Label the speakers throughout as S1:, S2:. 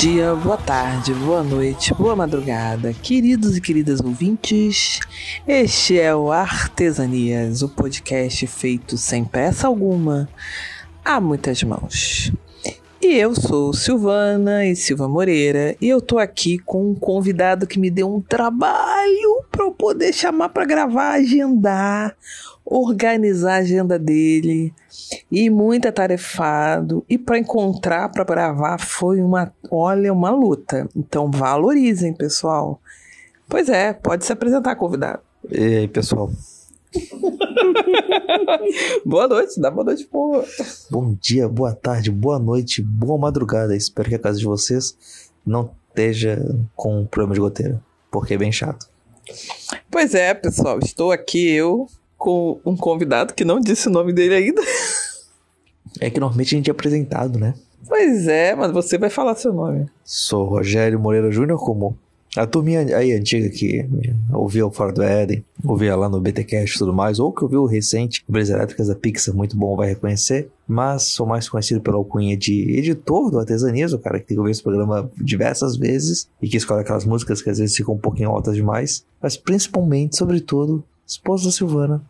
S1: dia, boa tarde, boa noite, boa madrugada, queridos e queridas ouvintes. Este é o Artesanias, o podcast feito sem peça alguma, a muitas mãos. E eu sou Silvana e Silva Moreira e eu tô aqui com um convidado que me deu um trabalho para eu poder chamar para gravar, agendar, organizar a agenda dele e muito atarefado e para encontrar para gravar foi uma, olha, uma luta. Então valorizem, pessoal. Pois é, pode se apresentar, convidado.
S2: E aí, pessoal?
S1: Boa noite, dá boa noite, pô.
S2: Bom dia, boa tarde, boa noite, boa madrugada. Espero que a casa de vocês não esteja com problema de goteira, porque é bem chato.
S1: Pois é, pessoal, estou aqui eu com um convidado que não disse o nome dele ainda.
S2: É que normalmente a gente é apresentado, né?
S1: Pois é, mas você vai falar seu nome.
S2: Sou Rogério Moreira Júnior, como a turminha aí antiga que ouvia o Fora do Éden, ouvia lá no BTcast e tudo mais, ou que ouviu o recente, Brisa Elétricas da Pixar, muito bom, vai reconhecer. Mas sou mais conhecido pela alcunha de editor do Artesanias, o cara que tem que ouvir esse programa diversas vezes e que escolhe aquelas músicas que às vezes ficam um pouquinho altas demais. Mas principalmente, sobretudo, esposa da Silvana,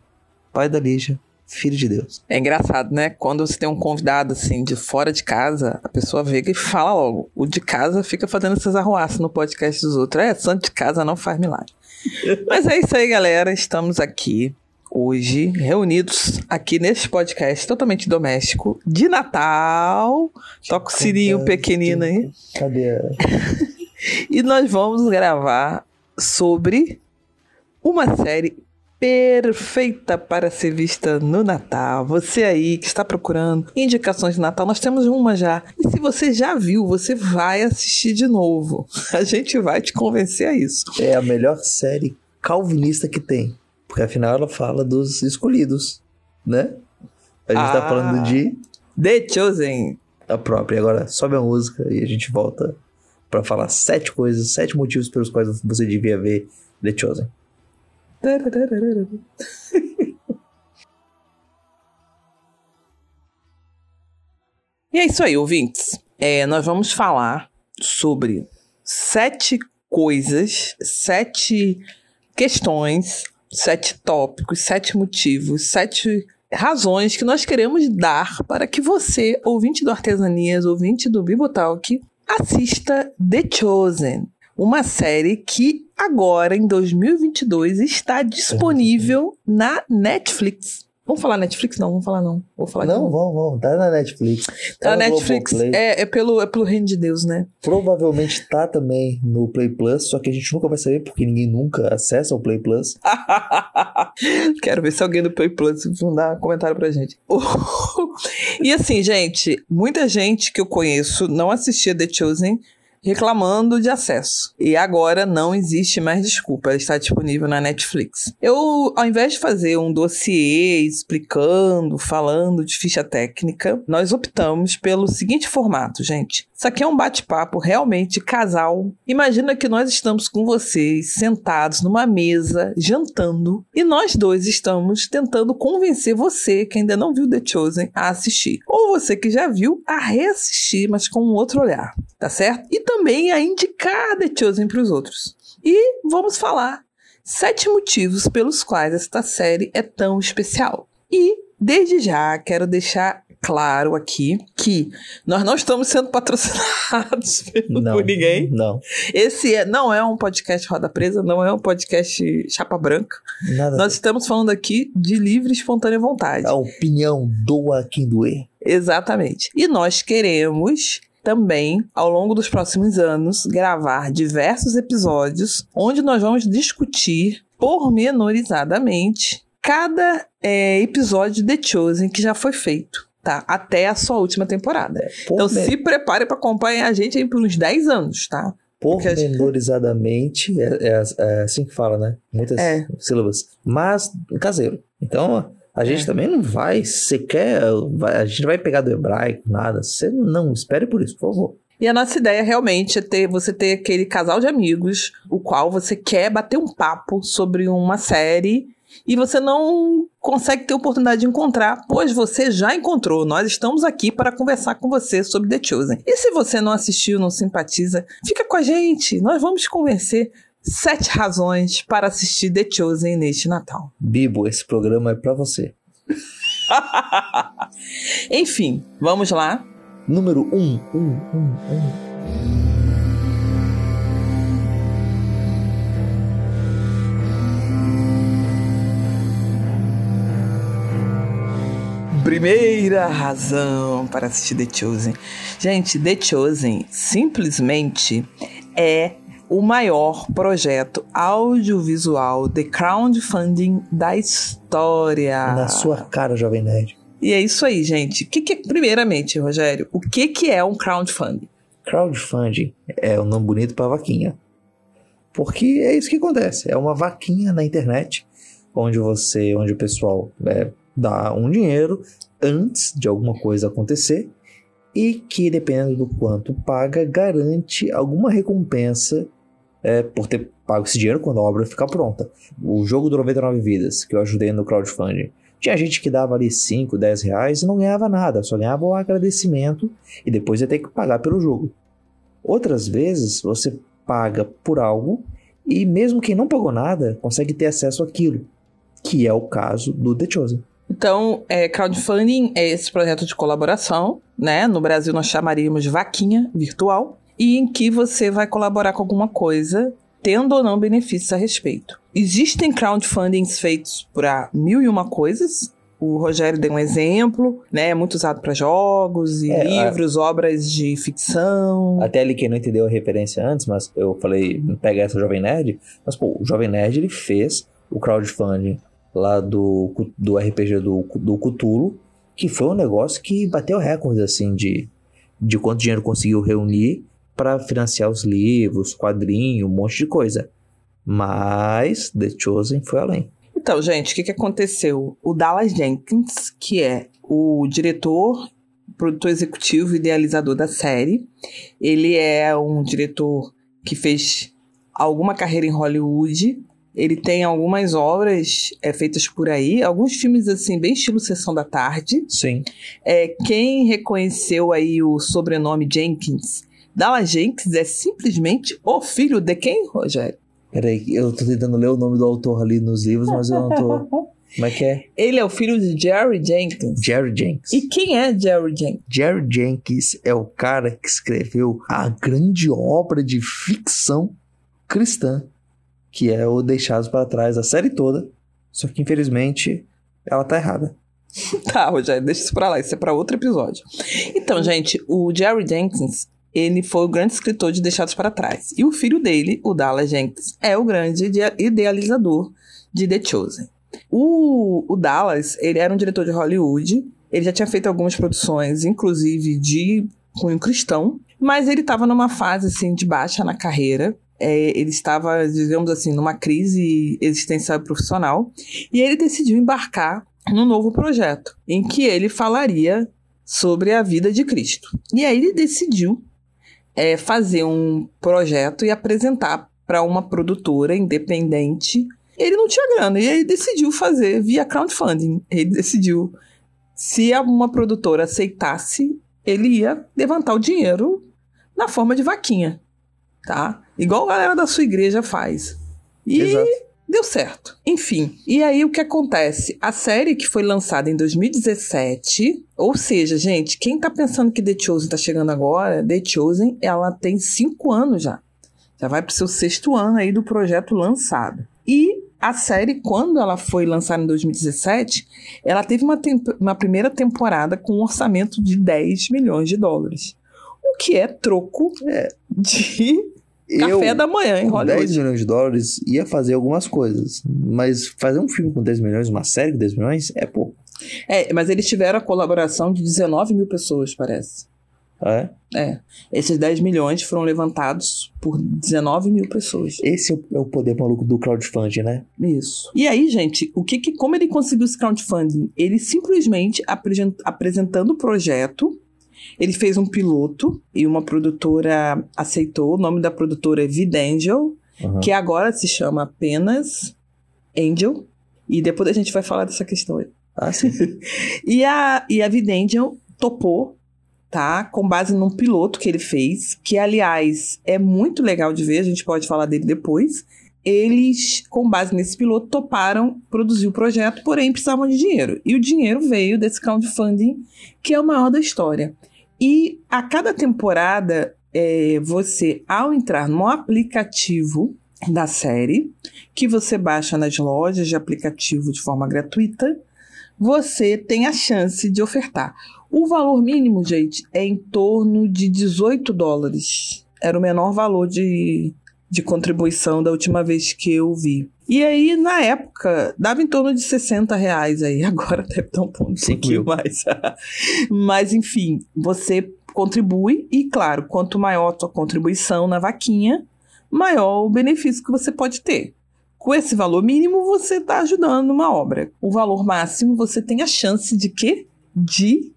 S2: pai da Lígia, filho de Deus.
S1: É engraçado, né? Quando você tem um convidado assim de fora de casa, a pessoa vê e fala logo. O de casa fica fazendo essas arruaças no podcast dos outros. É, santo de casa não faz milagre. Mas é isso aí, galera. Estamos aqui hoje reunidos aqui neste podcast totalmente doméstico de Natal. Toca o sininho pequenino aí.
S2: Cadê?
S1: e nós vamos gravar sobre uma série perfeita para ser vista no Natal. Você aí que está procurando indicações de Natal, nós temos uma já. E se você já viu, você vai assistir de novo. A gente vai te convencer a isso.
S2: É a melhor série calvinista que tem. Porque afinal ela fala dos escolhidos, né? A gente tá ah, falando de.
S1: The Chosen.
S2: A própria. Agora sobe a música e a gente volta para falar sete coisas, sete motivos pelos quais você devia ver The Chosen.
S1: E é isso aí, ouvintes. É, nós vamos falar sobre sete coisas, sete questões, sete tópicos, sete motivos, sete razões que nós queremos dar para que você, ouvinte do Artesanias, ouvinte do Bibotalk, assista The Chosen, uma série que agora, em 2022, está disponível na Netflix. Vamos falar Netflix? Não, vamos falar não. Vou falar
S2: não, vamos, vamos. Tá na Netflix.
S1: Tá, tá na Netflix. É, é, pelo, é pelo reino de Deus, né?
S2: Provavelmente tá também no Play Plus, só que a gente nunca vai saber porque ninguém nunca acessa o Play Plus.
S1: Quero ver se alguém do Play Plus mandar um comentário pra gente. e assim, gente, muita gente que eu conheço não assistia The Chosen reclamando de acesso. E agora não existe mais desculpa, ela está disponível na Netflix. Eu, ao invés de fazer um dossiê explicando, falando de ficha técnica, nós optamos pelo seguinte formato, gente. Isso aqui é um bate-papo realmente casal. Imagina que nós estamos com vocês sentados numa mesa, jantando, e nós dois estamos tentando convencer você que ainda não viu The Chosen a assistir. Ou você que já viu a reassistir, mas com um outro olhar, tá certo? E também a indicar The Chosen para os outros. E vamos falar sete motivos pelos quais esta série é tão especial. E desde já quero deixar claro aqui que nós não estamos sendo patrocinados não, por ninguém.
S2: Não.
S1: Esse é, não é um podcast Roda Presa, não é um podcast Chapa Branca. Nada nós estamos falando aqui de livre e espontânea vontade.
S2: A opinião doa quem doer.
S1: Exatamente. E nós queremos também, ao longo dos próximos anos, gravar diversos episódios onde nós vamos discutir pormenorizadamente cada é, episódio de The Chosen que já foi feito. Tá, até a sua última temporada. É, então se prepare para acompanhar a gente aí por uns 10 anos, tá?
S2: Pormenorizadamente, é, é, é, assim que fala, né? Muitas é. sílabas. Mas caseiro. Então, a gente é. também não vai sequer. A gente não vai pegar do hebraico, nada. Você não espere por isso, por favor.
S1: E a nossa ideia realmente é ter você ter aquele casal de amigos, o qual você quer bater um papo sobre uma série e você não consegue ter oportunidade de encontrar, pois você já encontrou. Nós estamos aqui para conversar com você sobre The Chosen. E se você não assistiu, não simpatiza, fica com a gente. Nós vamos te convencer sete razões para assistir The Chosen neste Natal.
S2: Bibo, esse programa é para você.
S1: Enfim, vamos lá.
S2: Número 1. Um, um, um, um.
S1: Primeira razão para assistir The Chosen. Gente, The Chosen simplesmente é o maior projeto audiovisual de crowdfunding da história.
S2: Na sua cara, Jovem Nerd.
S1: E é isso aí, gente. Que que, primeiramente, Rogério, o que, que é um crowdfunding?
S2: Crowdfunding é um nome bonito para vaquinha. Porque é isso que acontece. É uma vaquinha na internet onde você, onde o pessoal é, dá um dinheiro antes de alguma coisa acontecer e que, dependendo do quanto paga, garante alguma recompensa é, por ter pago esse dinheiro quando a obra ficar pronta. O jogo do 99 Vidas, que eu ajudei no crowdfunding, tinha gente que dava ali 5, 10 reais e não ganhava nada, só ganhava o agradecimento e depois ia ter que pagar pelo jogo. Outras vezes você paga por algo e mesmo quem não pagou nada consegue ter acesso àquilo, que é o caso do The Chosen.
S1: Então, é, crowdfunding é esse projeto de colaboração, né? No Brasil nós chamaríamos de vaquinha virtual, e em que você vai colaborar com alguma coisa, tendo ou não benefícios a respeito. Existem crowdfundings feitos para mil e uma coisas. O Rogério deu um exemplo, né? É muito usado para jogos e
S2: É,
S1: livros, obras de ficção.
S2: Até ali quem não entendeu a referência antes, mas eu falei, pega essa Jovem Nerd, mas pô, o Jovem Nerd ele fez o crowdfunding lá do, do RPG do, do Cthulhu, que foi um negócio que bateu recordes assim de, de quanto dinheiro conseguiu reunir para financiar os livros, quadrinho, um monte de coisa. Mas The Chosen foi além.
S1: Então, gente, o que, que aconteceu? O Dallas Jenkins, que é o diretor, produtor executivo e idealizador da série, ele é um diretor que fez alguma carreira em Hollywood. Ele tem algumas obras é, feitas por aí, alguns filmes assim, bem estilo Sessão da Tarde.
S2: Sim.
S1: É, quem reconheceu aí o sobrenome Jenkins, Dallas Jenkins é simplesmente o filho de quem, Rogério?
S2: Peraí, eu tô tentando ler o nome do autor ali nos livros, mas eu não tô. Como é que é?
S1: Ele é o filho de Jerry Jenkins.
S2: Jerry Jenkins.
S1: E quem é Jerry Jenkins?
S2: Jerry Jenkins é o cara que escreveu a grande obra de ficção cristã, que é o Deixados para Trás, a série toda. Só que infelizmente ela tá errada.
S1: Tá, Rogério, deixa isso pra lá, isso é pra outro episódio. Então, gente, o Jerry Jenkins, ele foi o grande escritor de Deixados para Trás. E o filho dele, o Dallas Jenkins, é o grande ide- idealizador de The Chosen. O, o Dallas, ele era um diretor de Hollywood, ele já tinha feito algumas produções, inclusive de cunho cristão, mas ele estava numa fase, assim, de baixa na carreira. É, ele estava, digamos assim, numa crise existencial e profissional, e ele decidiu embarcar num novo projeto, em que ele falaria sobre a vida de Cristo. E aí ele decidiu é, fazer um projeto e apresentar para uma produtora independente. Ele não tinha grana, e aí decidiu fazer via crowdfunding. Ele decidiu, se uma produtora aceitasse, ele ia levantar o dinheiro na forma de vaquinha, tá? Igual a galera da sua igreja faz. E
S2: Exato.
S1: Deu certo. Enfim. E aí o que acontece? A série que foi lançada em 2017, ou seja, gente, quem tá pensando que The Chosen tá chegando agora, The Chosen, ela tem cinco anos já. Já vai pro seu sexto ano aí do projeto lançado. E a série, quando ela foi lançada em 2017, ela teve uma, uma primeira temporada com um orçamento de 10 milhões de dólares. O que é troco de café da manhã em
S2: com
S1: Hollywood.
S2: 10 milhões de dólares ia fazer algumas coisas. Mas fazer um filme com 10 milhões, uma série com 10 milhões, é pouco.
S1: É, mas eles tiveram a colaboração de 19 mil pessoas, parece.
S2: É?
S1: É. Esses 10 milhões foram levantados por 19 mil pessoas.
S2: Esse é o, é o poder maluco do crowdfunding, né?
S1: Isso. E aí, gente, o que, que como ele conseguiu esse crowdfunding? Ele simplesmente apresen- apresentando o projeto, ele fez um piloto e uma produtora aceitou. O nome da produtora é Vidangel,
S2: Uhum.
S1: que agora se chama apenas Angel. E depois a gente vai falar dessa questão aí.
S2: Ah, sim.
S1: E a, e a Videndian topou, tá? Com base num piloto que ele fez, que aliás é muito legal de ver, a gente pode falar dele depois. Eles, com base nesse piloto, toparam produzir o projeto, porém precisavam de dinheiro. E o dinheiro veio desse crowdfunding, que é o maior da história. E a cada temporada, é, você, ao entrar no aplicativo da série, que você baixa nas lojas de aplicativo de forma gratuita, você tem a chance de ofertar. O valor mínimo, gente, é em torno de 18 dólares. Era o menor valor de, de contribuição da última vez que eu vi. E aí, na época, dava em torno de 60 reais aí. Agora deve estar um
S2: mil.
S1: mais. Mas, enfim, você contribui e, claro, quanto maior a tua contribuição na vaquinha, maior o benefício que você pode ter. Com esse valor mínimo, você está ajudando uma obra. O valor máximo, você tem a chance de quê? De.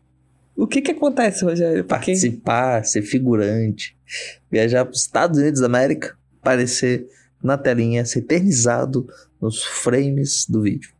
S1: O que que acontece, Rogério? Pra quem-
S2: Participar, ser figurante, viajar para os Estados Unidos da América, aparecer na telinha, ser eternizado nos frames do vídeo.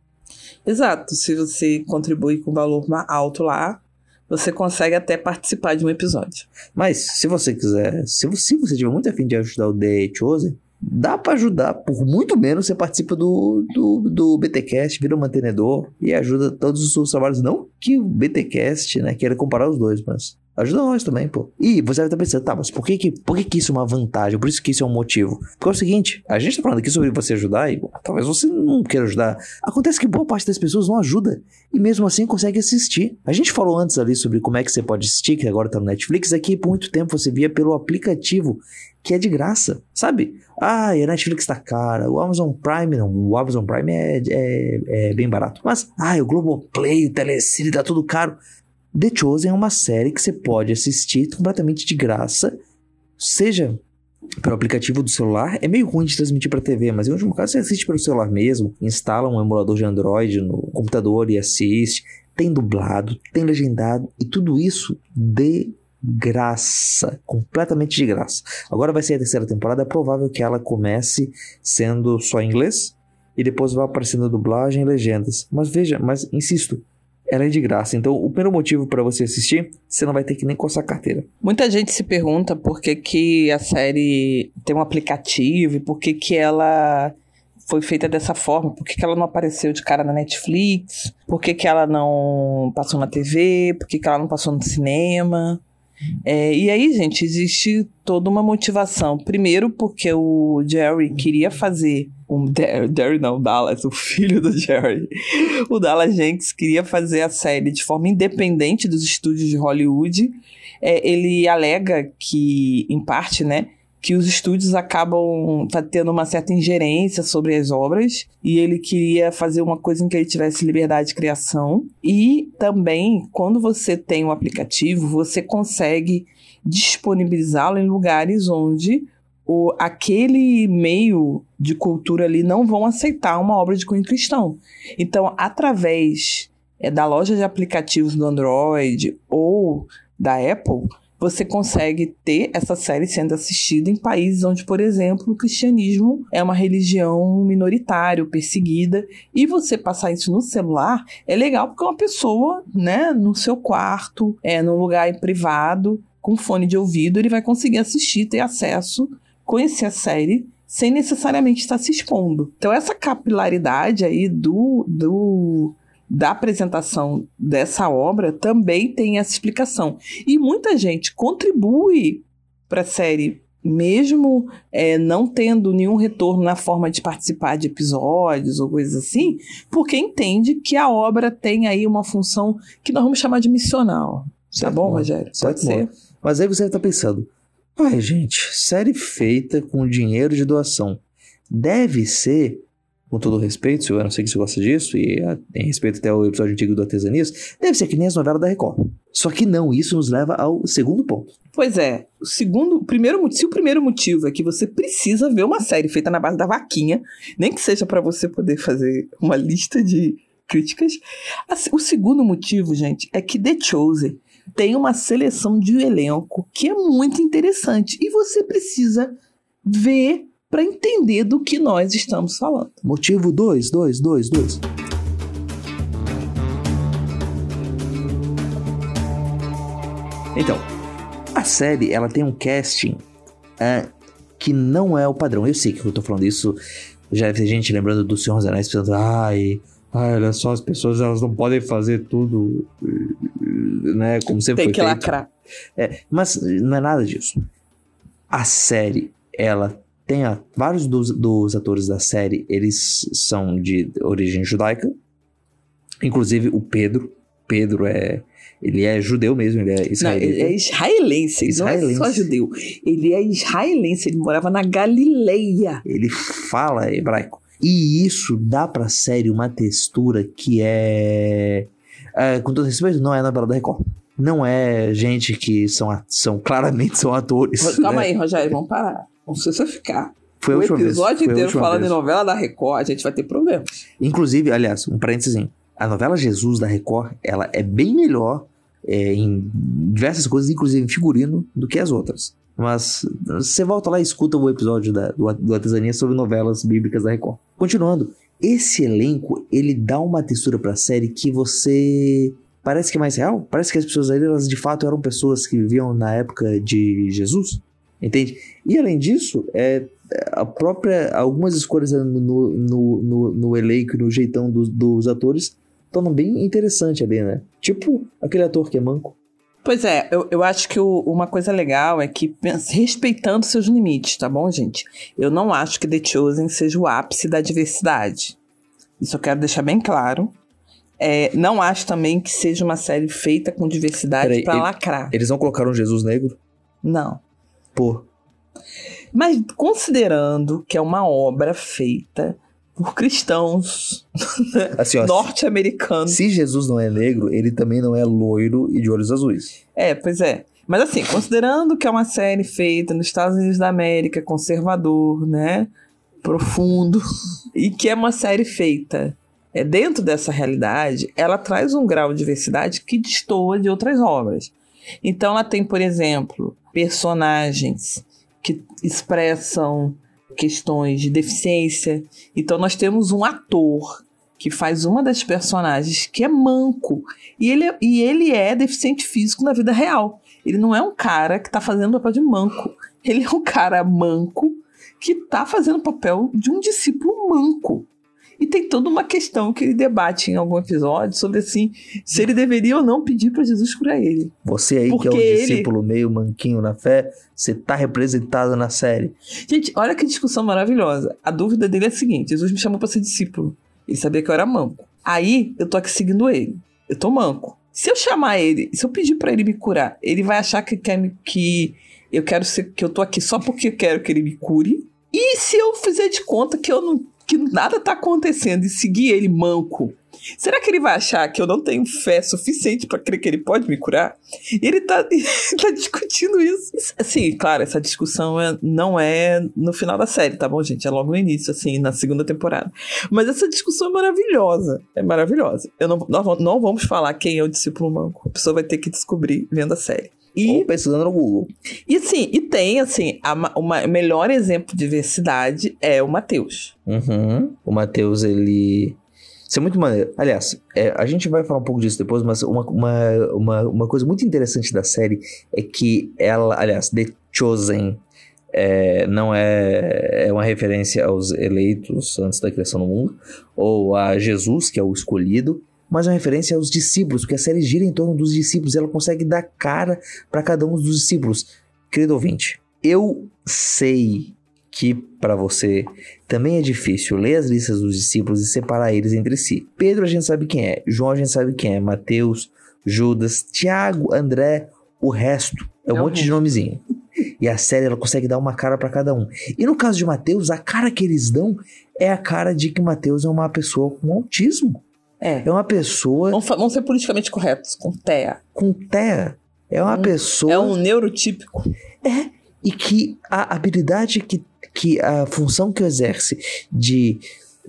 S1: Exato. Se você contribui com valor alto lá, você consegue até participar de um episódio.
S2: Mas, se você quiser, se você, se você tiver muito afim de ajudar o The Chosen, dá pra ajudar. Por muito menos, você participa do, do, do BTcast, vira um mantenedor e ajuda todos os seus trabalhos. Não que o BTcast, né, queira comparar os dois, mas ajuda nós também, pô. E você deve estar pensando, tá, mas por que que, por que que isso é uma vantagem? Por isso que isso é um motivo? Porque é o seguinte, a gente tá falando aqui sobre você ajudar e bom, talvez você não queira ajudar. Acontece que boa parte das pessoas não ajuda e mesmo assim consegue assistir. A gente falou antes ali sobre como é que você pode assistir, que agora tá no Netflix, aqui por muito tempo você via pelo aplicativo, que é de graça, sabe? Ah, a Netflix tá cara, o Amazon Prime não, o Amazon Prime é, é, é bem barato. Mas, ah, o Globoplay, o Telecine, tá tudo caro. The Chosen é uma série que você pode assistir completamente de graça, seja pelo aplicativo do celular. É meio ruim de transmitir para TV, mas em último caso você assiste pelo celular mesmo, instala um emulador de Android no computador e assiste. Tem dublado, tem legendado e tudo isso de graça, completamente de graça. Agora vai ser a terceira temporada, é provável que ela comece sendo só em inglês e depois vai aparecendo dublagem e legendas. Mas veja, mas insisto, ela é de graça. Então, o primeiro motivo para você assistir, você não vai ter que nem coçar a carteira.
S1: Muita gente se pergunta por que, que a série tem um aplicativo e por que, que ela foi feita dessa forma, por que, que ela não apareceu de cara na Netflix, por que, que ela não passou na TV, por que, que ela não passou no cinema. É, e aí, gente, existe toda uma motivação. Primeiro, porque o Jerry queria fazer. Um Jerry, não, Dallas, o filho do Jerry. O Dallas Jenks queria fazer a série de forma independente dos estúdios de Hollywood. É, ele alega que, em parte, né, que os estúdios acabam tá tendo uma certa ingerência sobre as obras e ele queria fazer uma coisa em que ele tivesse liberdade de criação. E também, quando você tem um aplicativo, você consegue disponibilizá-lo em lugares onde o, aquele meio de cultura ali não vão aceitar uma obra de cunho cristão. Então, através é, da loja de aplicativos do Android ou da Apple, você consegue ter essa série sendo assistida em países onde, por exemplo, o cristianismo é uma religião minoritária, perseguida, e você passar isso no celular é legal porque uma pessoa, né, no seu quarto, é num lugar privado, com fone de ouvido, ele vai conseguir assistir, ter acesso, conhecer a série sem necessariamente estar se expondo. Então essa capilaridade aí do, do da apresentação dessa obra também tem essa explicação. E muita gente contribui para a série, mesmo é, não tendo nenhum retorno na forma de participar de episódios ou coisas assim, porque entende que a obra tem aí uma função que nós vamos chamar de missional. Tá
S2: Certo,
S1: bom,
S2: amor.
S1: Rogério?
S2: Certo,
S1: Pode ser.
S2: Mas aí você tá pensando, ai gente, série feita com dinheiro de doação deve ser, com todo respeito, eu não sei que você gosta disso, e a- em respeito até ao episódio antigo do Artesanias, deve ser que nem as novelas da Record. Só que não, isso nos leva ao segundo ponto.
S1: Pois é, o segundo, primeiro, se o primeiro motivo é que você precisa ver uma série feita na base da vaquinha, nem que seja para você poder fazer uma lista de críticas, o segundo motivo, gente, é que The Chosen tem uma seleção de elenco que é muito interessante e você precisa ver para entender do que nós estamos falando.
S2: Motivo 2, 2, 2, 2. Então, a série ela tem um casting é, que não é o padrão. Eu sei que eu tô falando isso, já tem gente lembrando do Senhor dos Anéis pensando, ai, ai, olha só, as pessoas elas não podem fazer tudo, né, como sempre
S1: tem
S2: foi
S1: que lacrar.
S2: É, mas não é nada disso. A série, ela tem a- vários dos, dos atores da série, eles são de origem judaica. Inclusive o Pedro. Pedro é. Ele é judeu mesmo, ele é
S1: Não,
S2: israelita.
S1: ele é israelense, ele não é só
S2: Israelense.
S1: judeu. Ele é israelense, ele morava na Galileia.
S2: Ele fala hebraico. E isso dá pra série uma textura que é. é, com todo respeito, não é novela da Record. Não é gente que são, são claramente são atores.
S1: Calma
S2: né?
S1: aí, Rogério, vamos parar. Vamos ficar.
S2: Foi
S1: o
S2: vez,
S1: episódio
S2: a
S1: inteiro falando
S2: vez.
S1: em novela da Record, a gente vai ter problemas.
S2: Inclusive, aliás, um parênteses. A novela Jesus da Record, ela é bem melhor é, em diversas coisas, inclusive em figurino, do que as outras. Mas você volta lá e escuta o episódio da, do, do Artesania sobre novelas bíblicas da Record. Continuando, esse elenco, ele dá uma textura pra série que você... Parece que é mais real. Parece que as pessoas ali, elas de fato eram pessoas que viviam na época de Jesus. Entende? E além disso, é, a própria algumas escolhas no, no, no, no, elenco e no jeitão dos, dos atores tornam bem interessante ali, né? Tipo aquele ator que é manco.
S1: Pois é, eu, eu acho que o- uma coisa legal é que, respeitando seus limites, tá bom, gente? Eu não acho que The Chosen seja o ápice da diversidade. Isso eu quero deixar bem claro. É, não acho também que seja uma série feita com diversidade
S2: ele-
S1: lacrar.
S2: Eles não colocaram Jesus negro?
S1: Não.
S2: Pô,
S1: Mas considerando que é uma obra feita por cristãos
S2: assim,
S1: norte-americanos.
S2: Se Jesus não é negro, ele também não é loiro e de olhos azuis.
S1: É, pois é. Mas assim, considerando que é uma série feita nos Estados Unidos da América, conservador, né? Profundo, e que é uma série feita é, dentro dessa realidade, ela traz um grau de diversidade que destoa de outras obras. Então ela tem, por exemplo, personagens que expressam questões de deficiência. Então nós temos um ator que faz uma das personagens que é manco. E ele, é- e ele é deficiente físico na vida real. Ele não é um cara que tá fazendo papel de manco. Ele é um cara manco que tá fazendo papel de um discípulo manco. E tem toda uma questão que ele debate em algum episódio sobre assim, se ele deveria ou não pedir para Jesus curar ele.
S2: Você aí que é
S1: Porque
S2: um
S1: ele-
S2: discípulo meio manquinho na fé, você tá representado na série.
S1: Gente, olha que discussão maravilhosa. A dúvida dele é a seguinte: Jesus me chamou para ser discípulo. Ele sabia que eu era manco. Aí eu tô aqui seguindo ele. Eu tô manco. Se eu chamar ele, se eu pedir para ele me curar, ele vai achar que quer me, que eu quero ser que eu tô aqui só porque eu quero que ele me cure. E se eu fizer de conta que eu não que nada tá acontecendo e seguir ele manco, será que ele vai achar que eu não tenho fé suficiente para crer que ele pode me curar? E ele tá, tá discutindo isso. Assim, claro, essa discussão é- não é no final da série, tá bom, gente? É logo no início, assim, na segunda temporada. Mas essa discussão é maravilhosa. É maravilhosa. Eu não, nós não vamos falar quem é o discípulo manco. A pessoa vai ter que descobrir vendo a série. E
S2: Ou pesquisando no Google.
S1: e sim, e tem, assim, a, ma- uma- o melhor exemplo de diversidade é o Matheus.
S2: Uhum. O Matheus, ele. Isso é muito maneiro. Aliás, é, a gente vai falar um pouco disso depois, mas uma, uma, uma, uma coisa muito interessante da série é que ela, aliás, The Chosen é, não é, é uma referência aos eleitos antes da criação do mundo, ou a Jesus, que é o escolhido, mas é uma referência aos discípulos, porque a série gira em torno dos discípulos, ela consegue dar cara para cada um dos discípulos. Querido ouvinte, eu sei que para você também é difícil ler as listas dos discípulos e separar eles entre si. Pedro a gente sabe quem é, João a gente sabe quem é, Mateus, Judas, Tiago, André, o resto é um
S1: É
S2: monte de
S1: resto.
S2: nomezinho. E a série ela consegue dar uma cara para cada um. E no caso de Mateus, a cara que eles dão é a cara de que Mateus é uma pessoa com autismo.
S1: É.
S2: É uma pessoa
S1: Vamos, vamos ser politicamente corretos, com TEA.
S2: com TEA. É uma
S1: Hum,
S2: pessoa
S1: É um neurotípico.
S2: e que a habilidade que, que a função que exerce de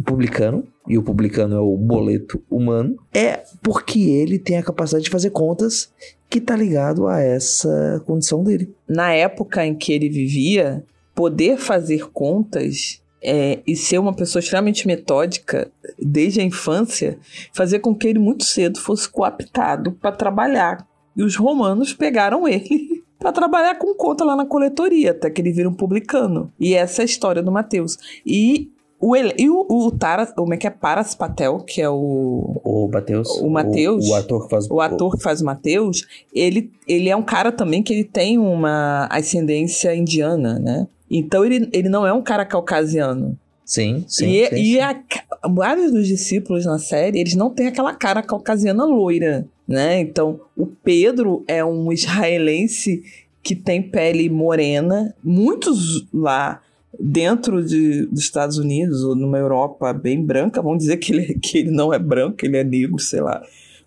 S2: publicano, e o publicano é o boleto humano, é porque ele tem a capacidade de fazer contas que tá ligado a essa condição dele.
S1: Na época em que ele vivia, poder fazer contas é, e ser uma pessoa extremamente metódica desde a infância, fazia com que ele muito cedo fosse coaptado para trabalhar E os romanos pegaram ele para trabalhar com conta lá na coletoria, até que ele vira um publicano. E essa é a história do Mateus. E o, e o, o Taras, como é que é? Paras Patel, que é o.
S2: O Mateus.
S1: O Mateus.
S2: O, o, ator que faz
S1: o. ator que faz o Mateus, ele, ele é um cara também que ele tem uma ascendência indiana, né? Então ele, ele não é um cara caucasiano.
S2: Sim, sim.
S1: E,
S2: sim,
S1: e
S2: sim.
S1: A, vários dos discípulos na série, eles não têm aquela cara caucasiana loira, né? Então, o Pedro é um israelense que tem pele morena. Muitos lá dentro de, dos Estados Unidos ou numa Europa bem branca vão dizer que ele, que ele não é branco, ele é negro, sei lá.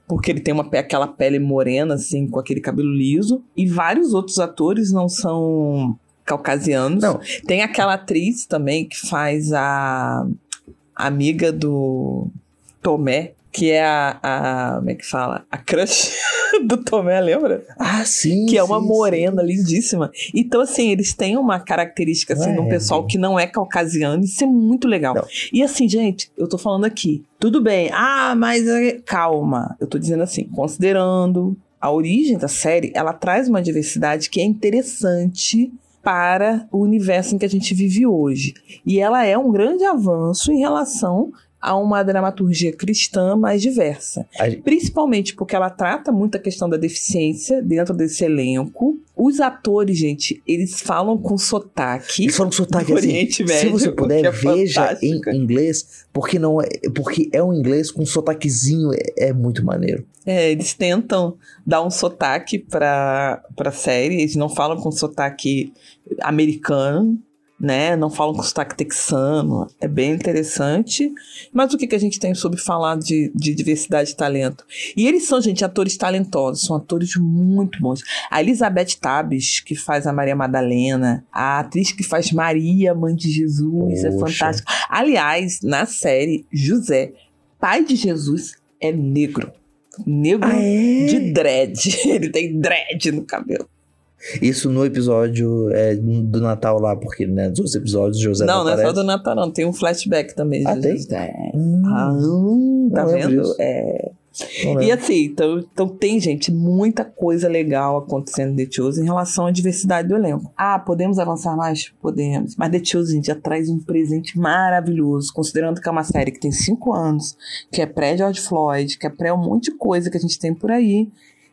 S1: Porque ele tem uma, aquela pele morena, assim, com aquele cabelo liso. E vários outros atores não são caucasianos.
S2: Não.
S1: Tem aquela atriz também que faz a amiga do Tomé, que é a, a como é que fala? A crush do Tomé, lembra?
S2: Ah, sim.
S1: Que é uma
S2: sim,
S1: morena lindíssima. Então, assim, eles têm uma característica, assim,
S2: É,
S1: de um pessoal
S2: é.
S1: que não é caucasiano. Isso é muito legal.
S2: Não.
S1: E assim, gente, eu tô falando aqui. Tudo bem. Ah, mas é, calma. Eu tô dizendo assim, considerando a origem da série, ela traz uma diversidade que é interessante para o universo em que a gente vive hoje. E ela é um grande avanço em relação a uma dramaturgia cristã mais diversa.
S2: A-
S1: Principalmente porque ela trata muito a questão da deficiência dentro desse elenco. Os atores, gente, eles falam com sotaque.
S2: Eles falam com sotaque assim.
S1: Oriente
S2: Se
S1: Médio,
S2: você puder,
S1: é
S2: veja
S1: fantástico.
S2: em inglês, porque não é, porque é um inglês com sotaquezinho, é, é muito maneiro.
S1: É, eles tentam dar um sotaque pra, pra série. Eles não falam com sotaque americano, né? Não falam com sotaque texano. É bem interessante. Mas o que, que a gente tem sobre falar de, de diversidade de talento? E eles são, gente, atores talentosos. São atores muito bons. A Elizabeth Tabes, que faz a Maria Madalena. A atriz que faz Maria, mãe de Jesus. É
S2: Poxa.
S1: fantástica. Aliás, na série, José, pai de Jesus, é negro. Negro
S2: é?
S1: de dread. Ele tem dread no cabelo.
S2: Isso no episódio é, do Natal lá, porque né, nos outros episódios José
S1: não, não é só do Natal, não. Tem um flashback também. de
S2: Ah, tem?
S1: É.
S2: Hum,
S1: Ah, tá
S2: não
S1: vendo? É.
S2: não
S1: E assim, então, então tem, gente, muita coisa legal acontecendo em The Chosen em relação à diversidade do elenco. Ah, podemos avançar mais? Podemos. Mas The Chosen já traz um presente maravilhoso, considerando que é uma série que tem cinco anos, que é pré-George Floyd, que é pré um monte de coisa que a gente tem por aí.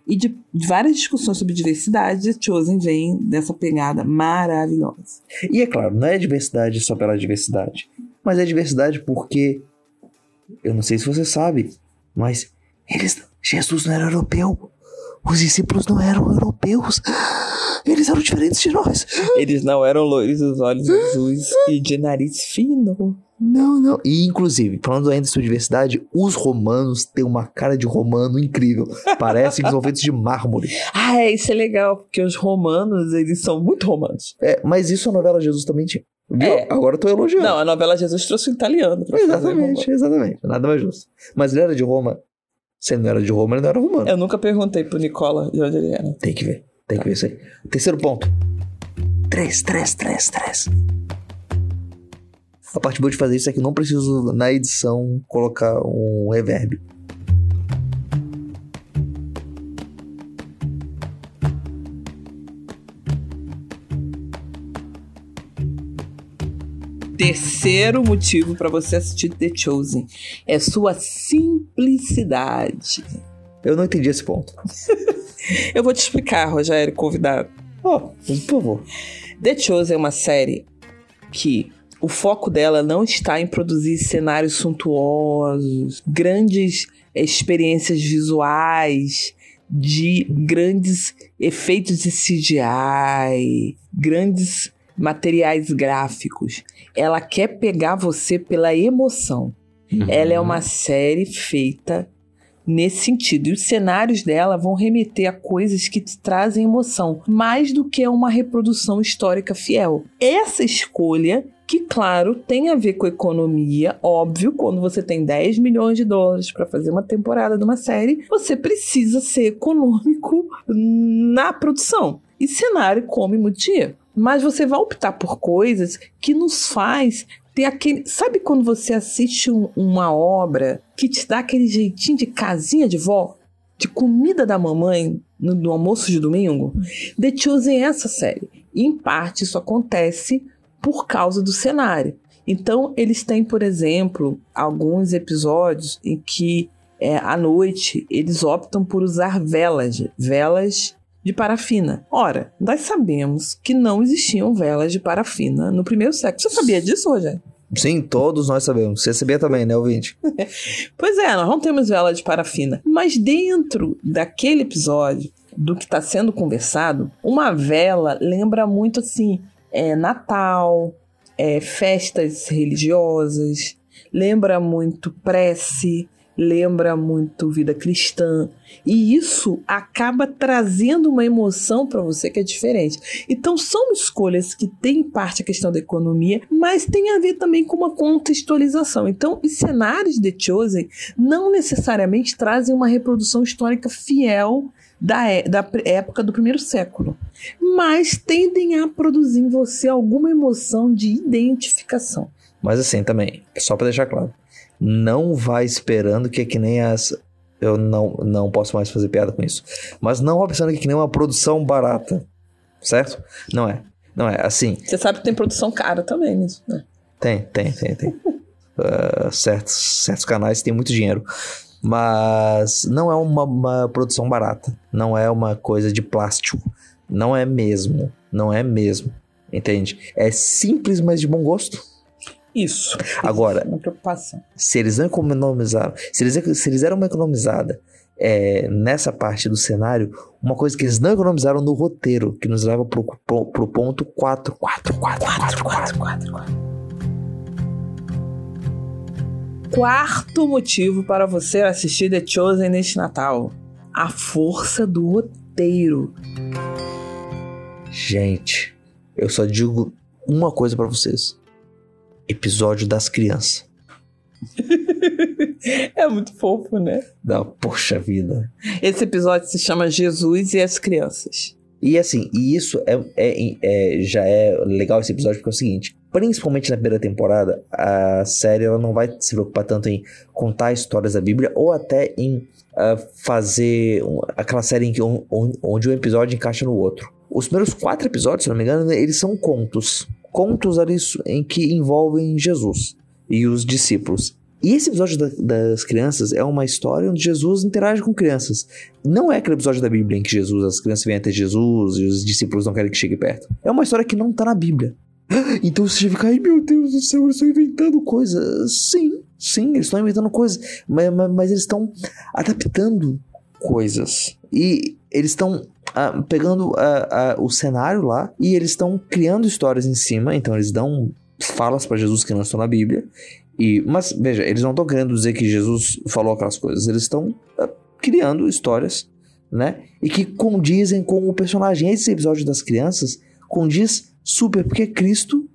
S1: E de, várias discussões sobre diversidade, Chosen vem dessa pegada maravilhosa.
S2: E é claro, não é diversidade só pela diversidade, mas é diversidade porque eu não sei se você sabe, mas eles Jesus não era europeu. Os discípulos não eram europeus. Eles eram diferentes de nós.
S1: Eles não eram loiros dos olhos azuis e de nariz fino.
S2: Não, não. E inclusive, falando ainda sobre diversidade, os romanos têm uma cara de romano incrível. Parecem que são feitos de mármore.
S1: Ah, é, isso é legal, porque os romanos, eles são muito romanos.
S2: É, mas isso a novela Jesus também tinha. Viu?
S1: É.
S2: Agora eu tô elogiando.
S1: Não, a novela Jesus trouxe o italiano.
S2: Exatamente, exatamente. Nada mais justo. Mas ele era de Roma. Se ele não era de Roma, ele não era romano.
S1: Eu nunca perguntei pro Nicola de onde ele era.
S2: Tem que ver. Tem que ver isso aí. Terceiro ponto. Três, três, três, três. A parte boa de fazer isso é que não preciso, na edição, colocar um reverb.
S1: Terceiro motivo pra você assistir The Chosen é sua simplicidade.
S2: Eu não entendi esse ponto.
S1: Eu vou te explicar, Rogério, convidado.
S2: Ó, por favor.
S1: The Chosen é uma série que o foco dela não está em produzir cenários suntuosos, grandes experiências visuais, de grandes efeitos de CGI, grandes materiais gráficos. Ela quer pegar você pela emoção. Ela é uma série feita nesse sentido. E os cenários dela vão remeter a coisas que te trazem emoção, mais do que uma reprodução histórica fiel. Essa escolha, que claro, tem a ver com economia, óbvio, quando você tem 10 milhões de dólares para fazer uma temporada de uma série, você precisa ser econômico na produção. E cenário come muito dinheiro. Mas você vai optar por coisas que nos faz ter aquele. Sabe quando você assiste um- uma obra que te dá aquele jeitinho de casinha de vó? de comida da mamãe no, no almoço de domingo, The Chosen é essa série. E, em parte, isso acontece por causa do cenário. Então, eles têm, por exemplo, alguns episódios em que é, à noite eles optam por usar velas, velas de parafina. Ora, nós sabemos que não existiam velas de parafina no primeiro século. Você sabia disso, Rogério?
S2: Sim, todos nós sabemos. Você sabia também, né, ouvinte?
S1: pois é, nós não temos vela de parafina. Mas dentro daquele episódio, do que está sendo conversado, uma vela lembra muito assim: é, Natal, é, festas religiosas, lembra muito prece, lembra muito vida cristã. E isso acaba trazendo uma emoção para você que é diferente. Então, são escolhas que têm parte a questão da economia, mas tem a ver também com uma contextualização. Então, os cenários de Chosen não necessariamente trazem uma reprodução histórica fiel da, é, da época do primeiro século, mas tendem a produzir em você alguma emoção de identificação.
S2: Mas assim também, só para deixar claro, não vai esperando que é que nem as. Eu não, não posso mais fazer piada com isso. Mas não vai pensando que é que nem uma produção barata. Certo? Não é. Não é. Assim.
S1: Você sabe que tem produção cara também nisso, né?
S2: Tem, tem, tem, tem. uh, certos, certos canais têm muito dinheiro. Mas não é uma, uma produção barata. Não é uma coisa de plástico. Não é mesmo. Não é mesmo. Entende? É simples, mas de bom gosto.
S1: Isso.
S2: Agora,
S1: é uma preocupação.
S2: se eles não economizaram, se eles, se eles deram uma economizada é, nessa parte do cenário, uma coisa que eles não economizaram no roteiro, que nos leva pro, pro, pro ponto 4, 4, 4, 4, 4, 4, 4.
S1: Quarto motivo para você assistir The Chosen neste Natal: a força do roteiro.
S2: Gente, eu só digo uma coisa para vocês episódio das crianças.
S1: é muito fofo, né?
S2: Da poxa vida.
S1: Esse episódio se chama Jesus e as Crianças.
S2: E assim, e isso é, é, é, já é legal esse episódio porque é o seguinte: principalmente na primeira temporada, a série ela não vai se preocupar tanto em contar histórias da Bíblia ou até em uh, fazer um, aquela série em que um, onde um episódio encaixa no outro. Os primeiros quatro episódios, se não me engano, eles são contos contos ali em que envolvem Jesus e os discípulos. E esse episódio da, das crianças é uma história onde Jesus interage com crianças. Não é aquele episódio da Bíblia em que Jesus, as crianças vêm até Jesus e os discípulos não querem que chegue perto. É uma história que não está na Bíblia. Então você fica, ai meu Deus do céu, eles estão inventando coisas. Sim, sim, eles estão inventando coisas, mas, mas, mas eles estão adaptando coisas. E eles estão pegando o cenário lá e eles estão criando histórias em cima. Então eles dão falas para Jesus que não estão na Bíblia. E, mas veja, eles não estão querendo dizer que Jesus falou aquelas coisas. Eles estão criando histórias, né? E que condizem com o personagem. Esse episódio das crianças condiz super porque é Cristo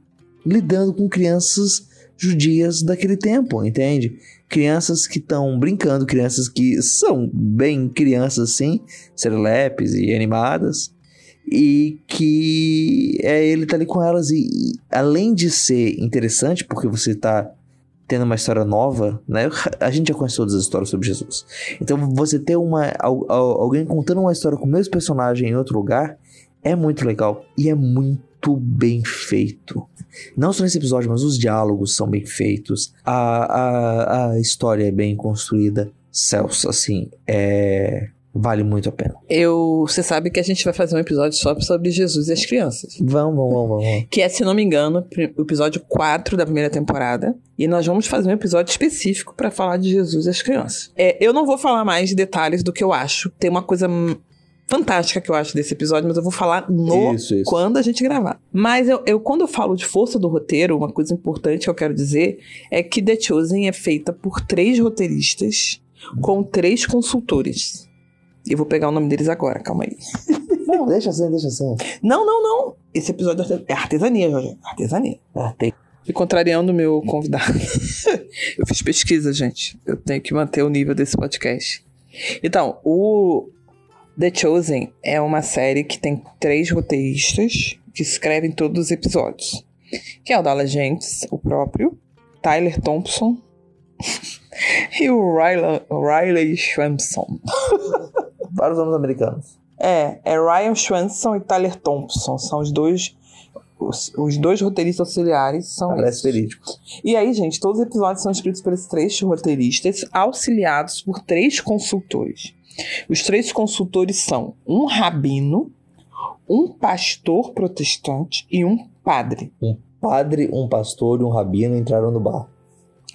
S2: lidando com crianças judias daquele tempo, entende? crianças que estão brincando, crianças que são bem crianças assim, serlepes e animadas, e que é, ele tá ali com elas e, e além de ser interessante porque você tá tendo uma história nova, né? A gente já conhece todas as histórias sobre Jesus. Então você ter uma alguém contando uma história com o mesmo personagem em outro lugar é muito legal e é muito bem feito. Não só nesse episódio, mas os diálogos são bem feitos. A, a, a história é bem construída. Celso, assim, é. Vale muito a pena.
S1: Eu, você sabe que a gente vai fazer um episódio só sobre Jesus e as crianças.
S2: Vamos, vamos, vamos, vamos.
S1: Que é, se não me engano, o episódio 4 da primeira temporada. E nós vamos fazer um episódio específico para falar de Jesus e as crianças. É, eu não vou falar mais de detalhes do que eu acho. Tem uma coisa fantástica que eu acho desse episódio, mas eu vou falar no isso, isso. quando a gente gravar. Mas eu, eu, quando eu falo de força do roteiro, uma coisa importante que eu quero dizer é que The Chosen é feita por três roteiristas com três consultores. Eu vou pegar o nome deles agora, calma aí.
S2: Não, deixa assim, deixa assim.
S1: Não, não, não. Esse episódio é artesania, Jorge. Artesania. Ah, tem. E contrariando o meu convidado. eu fiz pesquisa, gente. Eu tenho que manter o nível desse podcast. Então, o The Chosen é uma série que tem três roteiristas que escrevem todos os episódios. Que é o Dallas Gentes, o próprio, Tyler Thompson E o Riley, Riley Swanson.
S2: Vários nomes americanos.
S1: É, é Ryan Swanson e Tyler Thompson. São os dois. Os, os dois roteiristas auxiliares são
S2: Parece
S1: esses.
S2: verídico.
S1: E aí, gente, todos os episódios são escritos pelos três roteiristas, auxiliados por três consultores. Os três consultores são um rabino, um pastor protestante e um padre.
S2: Padre, um pastor e um rabino entraram no bar.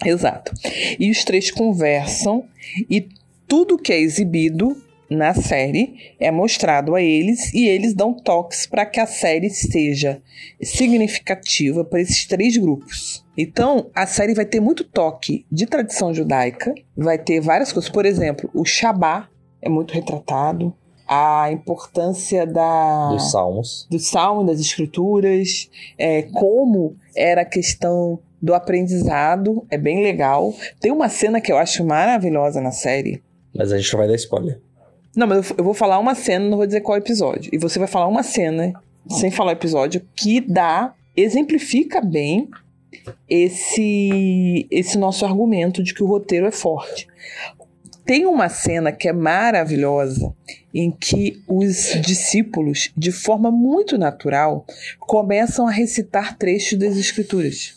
S1: Exato. E os três conversam e tudo que é exibido na série é mostrado a eles e eles dão toques para que a série seja significativa para esses três grupos. Então, a série vai ter muito toque de tradição judaica, vai ter várias coisas. Por exemplo, o Shabá é muito retratado, a importância da
S2: Dos salmos.
S1: do salmo, das escrituras, é, como era a questão do aprendizado, é bem legal. Tem uma cena que eu acho maravilhosa na série.
S2: Mas a gente não vai dar spoiler.
S1: Não, mas eu, vou falar uma cena, não vou dizer qual episódio. E você vai falar uma cena, sem falar o episódio, que dá, exemplifica bem esse, esse nosso argumento de que o roteiro é forte. Tem uma cena que é maravilhosa em que os discípulos, de forma muito natural, começam a recitar trechos das Escrituras.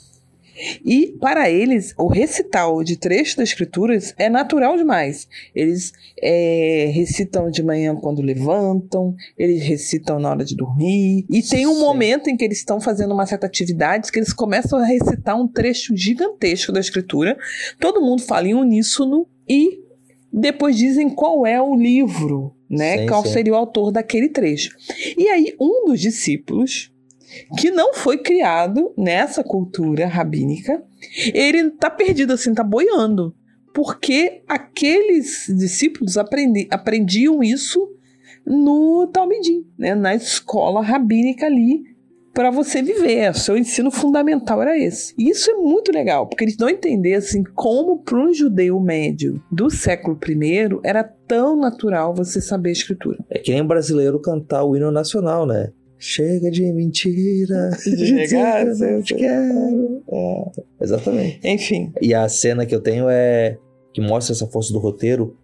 S1: E para eles, o recital de trechos das Escrituras é natural demais. Eles é, recitam de manhã quando levantam, eles recitam na hora de dormir. E tem um
S2: Sim.
S1: momento em que eles estão fazendo uma certa atividade que eles começam a recitar um trecho gigantesco da Escritura. Todo mundo fala em uníssono e depois dizem qual é o livro, né?
S2: Sim,
S1: qual
S2: sim.
S1: seria o autor daquele trecho. E aí, um dos discípulos, que não foi criado nessa cultura rabínica, ele tá perdido assim, tá boiando. Porque aqueles discípulos aprendi- aprendiam isso no Talmidim, né? na escola rabínica ali, para você viver. O seu ensino fundamental era esse. E isso é muito legal, porque eles não entender assim como para um judeu médio do século I era tão natural você saber a escritura.
S2: É que nem um brasileiro cantar o hino nacional, né? Chega de mentira. Que eu te quero. Exatamente.
S1: Enfim,
S2: E a cena que eu tenho é. que mostra essa força do roteiro.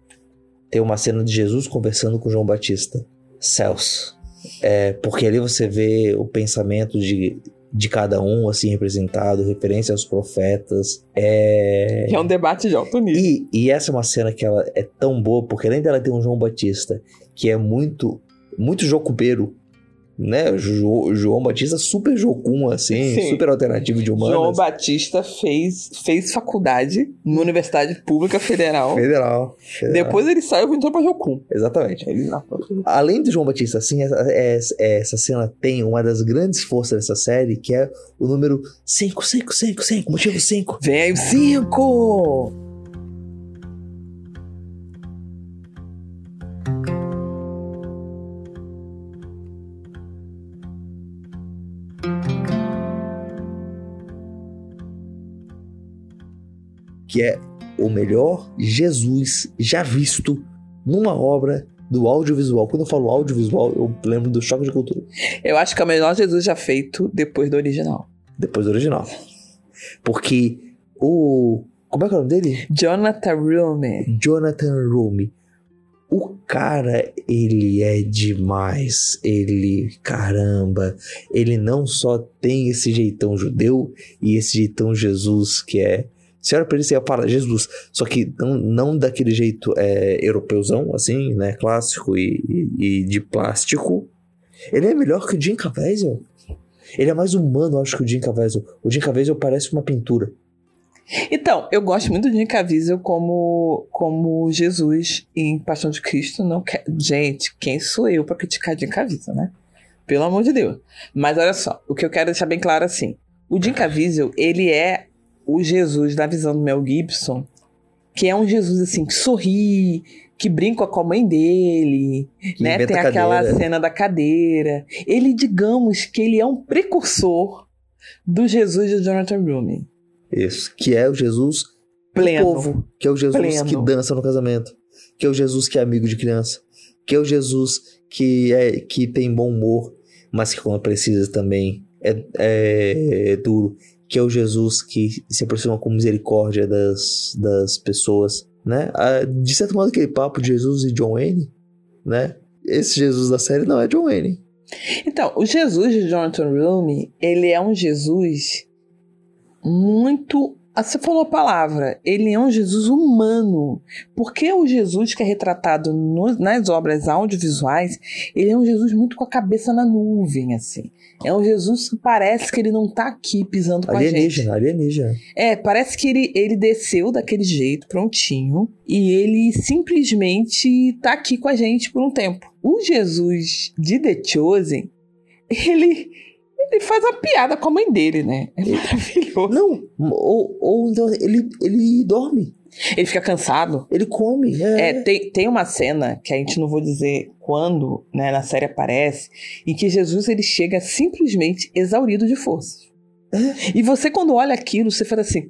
S2: Tem uma cena de Jesus conversando com João Batista. Céus. É, porque ali você vê o pensamento de, de cada um, assim, representado, referência aos profetas. É.
S1: é um debate de alto nível.
S2: E, e essa é uma cena que ela é tão boa, porque além dela ter um João Batista que é muito, muito jocubeiro, né? Jo- João Batista super jocum, assim,
S1: Sim.
S2: super alternativo de humanas.
S1: João Batista fez, fez faculdade na Universidade Pública Federal.
S2: Federal. Federal.
S1: Depois ele saiu e entrou pra Jocum.
S2: Exatamente.
S1: Ele.
S2: Além do João Batista, assim, essa, essa- essa cena tem uma das grandes forças dessa série, que é o número 5, 5, 5, 5, motivo 5.
S1: Vem aí o 5!
S2: Que é o melhor Jesus já visto numa obra do audiovisual. Quando eu falo audiovisual, eu lembro do choque de cultura.
S1: Eu acho que é o melhor Jesus já feito depois do original.
S2: Depois do original. Porque o. Como é que é o nome dele?
S1: Jonathan Rumi.
S2: Jonathan Rumi. O cara, ele é demais. Ele, caramba, ele não só tem esse jeitão judeu e esse jeitão Jesus que é. Você olha pra ele e você fala Jesus, só que não, não daquele jeito é, europeuzão, assim, né? Clássico e, e- e de plástico. Ele é melhor que o Jim Caviezel. Ele é mais humano, acho, que o Jim Caviezel. O Jim Caviezel parece uma pintura.
S1: Então, eu gosto muito de Jim Caviezel como, como Jesus em Paixão de Cristo. Não quer... Gente, quem sou eu pra criticar Jim Caviezel, né? Pelo amor de Deus. Mas olha só, o que eu quero deixar bem claro assim. O Jim Caviezel, ele é o Jesus da visão do Mel Gibson, que é um Jesus assim, que sorri, que brinca com a mãe dele,
S2: Que
S1: né? Tem aquela cena da cadeira. Ele, digamos que ele é um precursor do Jesus de Jonathan Rumi.
S2: Isso. Que é o Jesus
S1: Pleno.
S2: povo. Que é o Jesus
S1: Pleno.
S2: que dança no casamento. Que é o Jesus que é amigo de criança. Que é o Jesus que, é, que tem bom humor, mas que quando precisa também é, é, é duro, que é o Jesus que se aproxima com misericórdia das, das pessoas, né? Ah, de certo modo, aquele papo de Jesus e John Wayne, né? Esse Jesus da série não é John Wayne.
S1: Então, o Jesus de Jonathan Rumi, ele é um Jesus muito você falou a palavra, ele é um Jesus humano. Porque o Jesus que é retratado no, nas obras audiovisuais, ele é um Jesus muito com a cabeça na nuvem, assim. É um Jesus que parece que ele não tá aqui pisando com
S2: alienígena,
S1: a gente.
S2: Alienígena,
S1: É, parece que ele, ele desceu daquele jeito, prontinho, e ele simplesmente tá aqui com a gente por um tempo. O Jesus de The Chosen, ele ele faz uma piada com a mãe dele, né? É maravilhoso.
S2: Não, ou, ou então ele, ele dorme.
S1: Ele fica cansado.
S2: Ele come. É,
S1: É, tem, tem uma cena que a gente não vou dizer quando, né, na série aparece, em que Jesus ele chega simplesmente exaurido de forças. E você quando olha aquilo, você fala assim: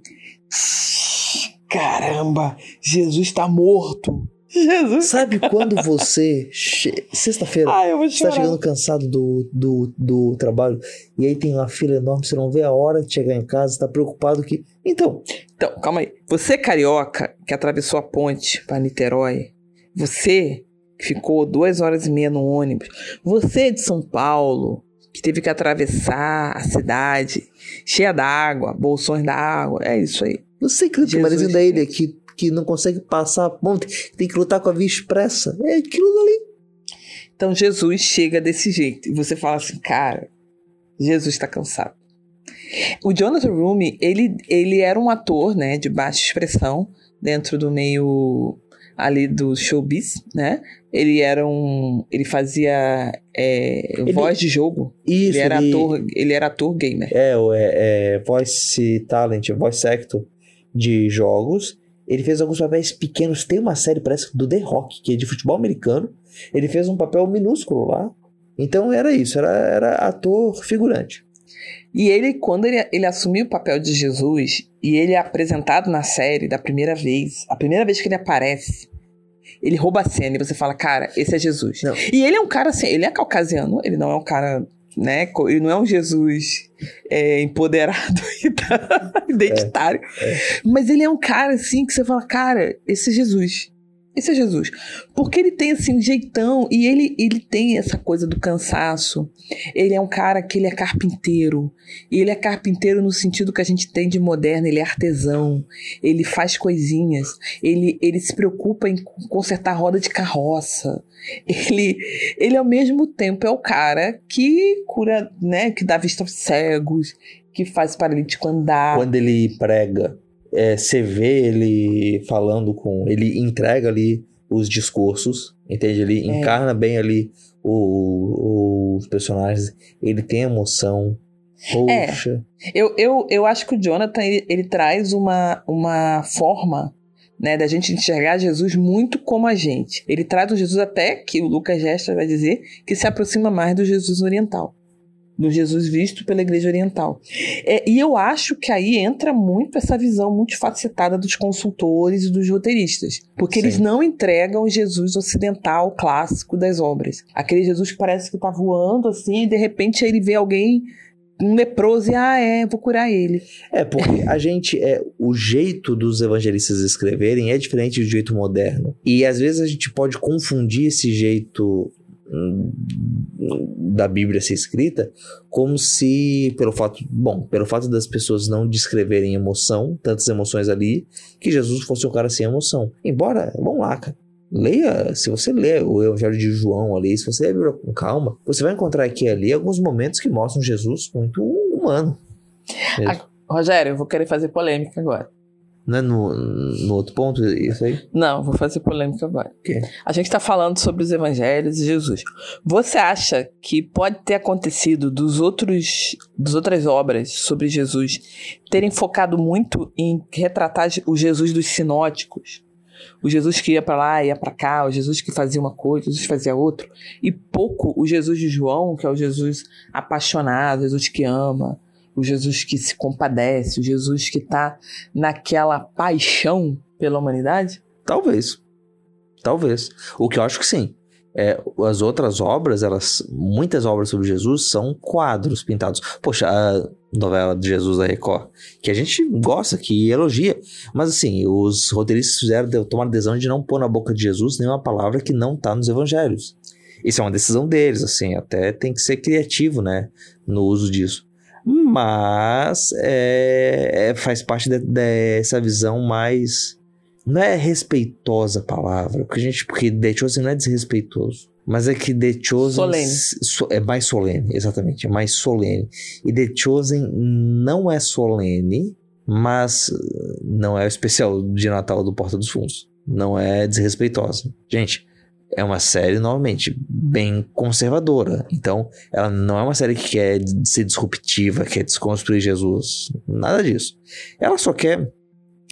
S1: caramba, Jesus está morto. Jesus.
S2: Sabe quando você. che- Sexta-feira.
S1: Ai, eu vou
S2: Você tá chegando cansado do, do, do trabalho e aí tem uma fila enorme, você não vê a hora de chegar em casa, tá preocupado que. Então,
S1: Então, calma aí. Você, carioca, que atravessou a ponte para Niterói, você que ficou duas horas e meia no ônibus, você de São Paulo, que teve que atravessar a cidade cheia d'água, bolsões d'água, é isso aí.
S2: você que marizinho da ilha que, que não consegue passar a ponte, tem que lutar com a via expressa. É aquilo dali.
S1: Então Jesus chega desse jeito e você fala assim, cara, Jesus está cansado. O Jonathan Rumi, ele, ele era um ator, né, de baixa expressão dentro do meio ali do showbiz, né? Ele era um, ele fazia é,
S2: Ele-
S1: voz de jogo.
S2: Isso,
S1: ele era ator, ele era ator gamer.
S2: É, é, é voice talent, voice actor de jogos. Ele fez alguns papéis pequenos. Tem uma série, parece, do The Rock, que é de futebol americano. Ele fez um papel minúsculo lá. Então era isso, era, era ator figurante.
S1: E ele, quando ele, ele assumiu o papel de Jesus e ele é apresentado na série da primeira vez, a primeira vez que ele aparece, ele rouba a cena e você fala, cara, esse é Jesus.
S2: Não.
S1: E ele é um cara assim, ele é caucasiano, ele não é um cara, né, ele não é um Jesus é, empoderado e tá- identitário, mas ele é um cara assim que você fala, cara, esse é Jesus. Esse é Jesus. Porque ele tem assim um jeitão e ele, ele tem essa coisa do cansaço. Ele é um cara que ele é carpinteiro. E ele é carpinteiro no sentido que a gente tem de moderno, ele é artesão, ele faz coisinhas, ele, ele se preocupa em consertar roda de carroça. Ele, ele ao mesmo tempo é o cara que cura, né, que dá vista aos cegos, que faz paralítico andar.
S2: Quando ele prega, é, você vê ele falando com. Ele entrega ali os discursos, entende? Ele
S1: É.
S2: encarna bem ali o- os personagens. Ele tem emoção.
S1: É.
S2: Poxa.
S1: Eu, eu, eu acho que o Jonathan ele, ele traz uma, uma forma né, da gente enxergar Jesus muito como a gente. Ele traz um Jesus até que o Lucas Gestas vai dizer que se aproxima mais do Jesus oriental, do Jesus visto pela Igreja Oriental. É, e eu acho que aí entra muito essa visão multifacetada dos consultores e dos roteiristas, porque eles
S2: Sim.
S1: não entregam o Jesus ocidental clássico das obras. Aquele Jesus que parece que tá voando assim, e de repente ele vê alguém um leproso e, ah, é, vou curar ele.
S2: É, porque a gente. É, o jeito dos evangelistas escreverem é diferente do jeito moderno. E às vezes a gente pode confundir esse jeito da Bíblia ser escrita como se, pelo fato. Bom, pelo fato das pessoas não descreverem emoção, tantas emoções ali, que Jesus fosse um cara sem emoção. Embora, vamos lá, cara. Leia, se você ler o Evangelho de João ali, se você ler com calma, você vai encontrar aqui ali alguns momentos que mostram Jesus muito humano.
S1: Rogério, eu vou querer fazer polêmica agora.
S2: Não é no, no outro ponto isso aí?
S1: Não, vou fazer polêmica agora. A gente está falando sobre os evangelhos e Jesus. Você acha que pode ter acontecido dos outros, das outras obras sobre Jesus terem focado muito em retratar o Jesus dos sinóticos? O Jesus que ia para lá, ia para cá, o Jesus que fazia uma coisa, o Jesus que fazia outra, e pouco o Jesus de João, que é o Jesus apaixonado, o Jesus que ama, o Jesus que se compadece, o Jesus que está naquela paixão pela humanidade?
S2: Talvez. Talvez. O que eu acho que sim. É, as outras obras, elas, muitas obras sobre Jesus são quadros pintados. Poxa, a novela de Jesus da Record, que a gente gosta, que elogia, mas assim, os roteiristas fizeram, tomaram a decisão de não pôr na boca de Jesus nenhuma palavra que não está nos evangelhos. Isso é uma decisão deles, assim, até tem que ser criativo, né, no uso disso. Mas é, é faz parte de, dessa visão mais não é respeitosa a palavra, porque a gente, porque The Chosen não é desrespeitoso. Mas é que The Chosen
S1: Solene.
S2: so- é mais solene, exatamente, é mais solene. E The Chosen não é solene, mas não é o especial de Natal do Porta dos Fundos. Não é desrespeitosa. Gente, é uma série, novamente, bem conservadora. Então, ela não é uma série que quer ser disruptiva, quer desconstruir Jesus. Nada disso. Ela só quer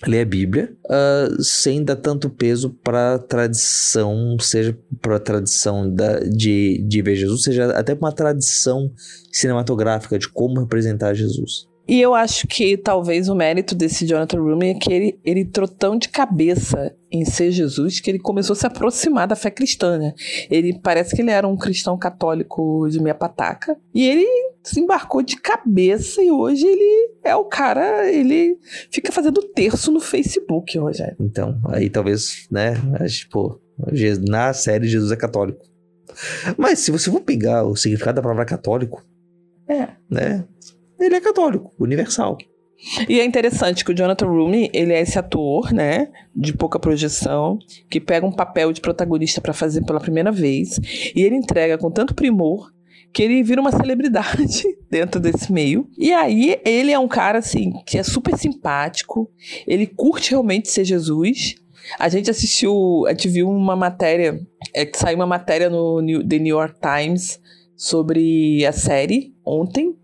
S2: ler a Bíblia ah, sem dar tanto peso para tradição, seja para tradição da, de, de ver Jesus, seja até para uma tradição cinematográfica de como representar Jesus.
S1: E eu acho que talvez o mérito desse Jonathan Rumi é que ele, ele entrou tão de cabeça em ser Jesus que ele começou a se aproximar da fé cristã, né? Ele parece que ele era um cristão católico de meia pataca. E ele se embarcou de cabeça e hoje ele é o cara, ele fica fazendo terço no Facebook, Rogério.
S2: Então, aí talvez, né, Je- na série Jesus é católico. Mas se você for pegar o significado da palavra católico,
S1: É.
S2: né, ele é católico, universal.
S1: E é interessante que o Jonathan Rumi, ele é esse ator, né, de pouca projeção, que pega um papel de protagonista pra fazer pela primeira vez, e ele entrega com tanto primor que ele vira uma celebridade dentro desse meio. E aí ele é um cara assim que é super simpático, ele curte realmente ser Jesus. A gente assistiu, a gente viu uma matéria, é que saiu uma matéria no New- The New York Times sobre a série ontem.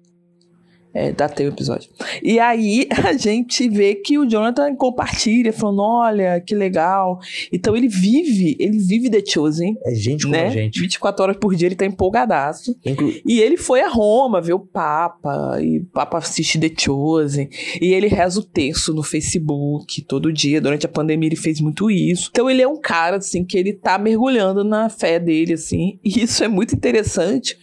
S1: É, datei o episódio. E aí a gente vê que o Jonathan compartilha, falando: olha, que legal. Então ele vive, ele vive The Chosen,
S2: É gente como
S1: né?
S2: a gente.
S1: 24 horas por dia ele tá empolgadaço.
S2: Inclu-
S1: E ele foi a Roma ver o Papa, e o Papa assiste The Chosen, e ele reza o texto no Facebook todo dia. Durante a pandemia ele fez muito isso. Então ele é um cara, assim, que ele tá mergulhando na fé dele, assim. E isso é muito interessante,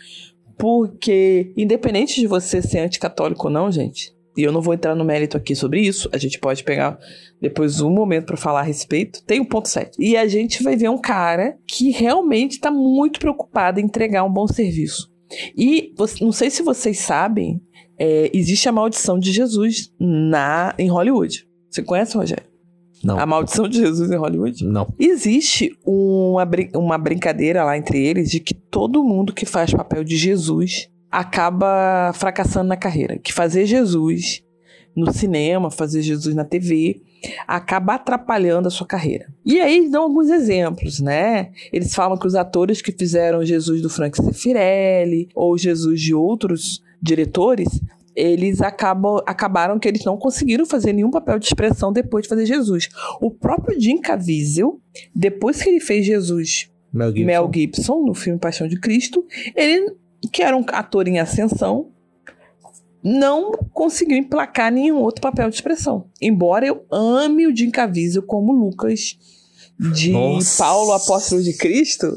S1: porque independente de você ser anticatólico ou não, gente, e eu não vou entrar no mérito aqui sobre isso, a gente pode pegar depois um momento pra falar a respeito. Tem um ponto 7. E a gente vai ver um cara que realmente tá muito preocupado em entregar um bom serviço. E não sei se vocês sabem, é, existe a maldição de Jesus na em Hollywood. Você conhece, Rogério?
S2: Não.
S1: A maldição de Jesus em Hollywood?
S2: Não.
S1: Existe uma, brin- uma brincadeira lá entre eles de que todo mundo que faz papel de Jesus acaba fracassando na carreira. Que fazer Jesus no cinema, fazer Jesus na TV, acaba atrapalhando a sua carreira. E aí eles dão alguns exemplos, né? Eles falam que os atores que fizeram Jesus do Frank Sefirelli ou Jesus de outros diretores eles acabam, acabaram que eles não conseguiram fazer nenhum papel de expressão depois de fazer Jesus. O próprio Jim Caviezel, depois que ele fez Jesus
S2: Mel Gibson.
S1: Mel Gibson no filme Paixão de Cristo, ele, que era um ator em ascensão, não conseguiu emplacar nenhum outro papel de expressão. Embora eu ame o Jim Caviezel como Lucas de
S2: Nossa.
S1: Paulo Apóstolo de Cristo,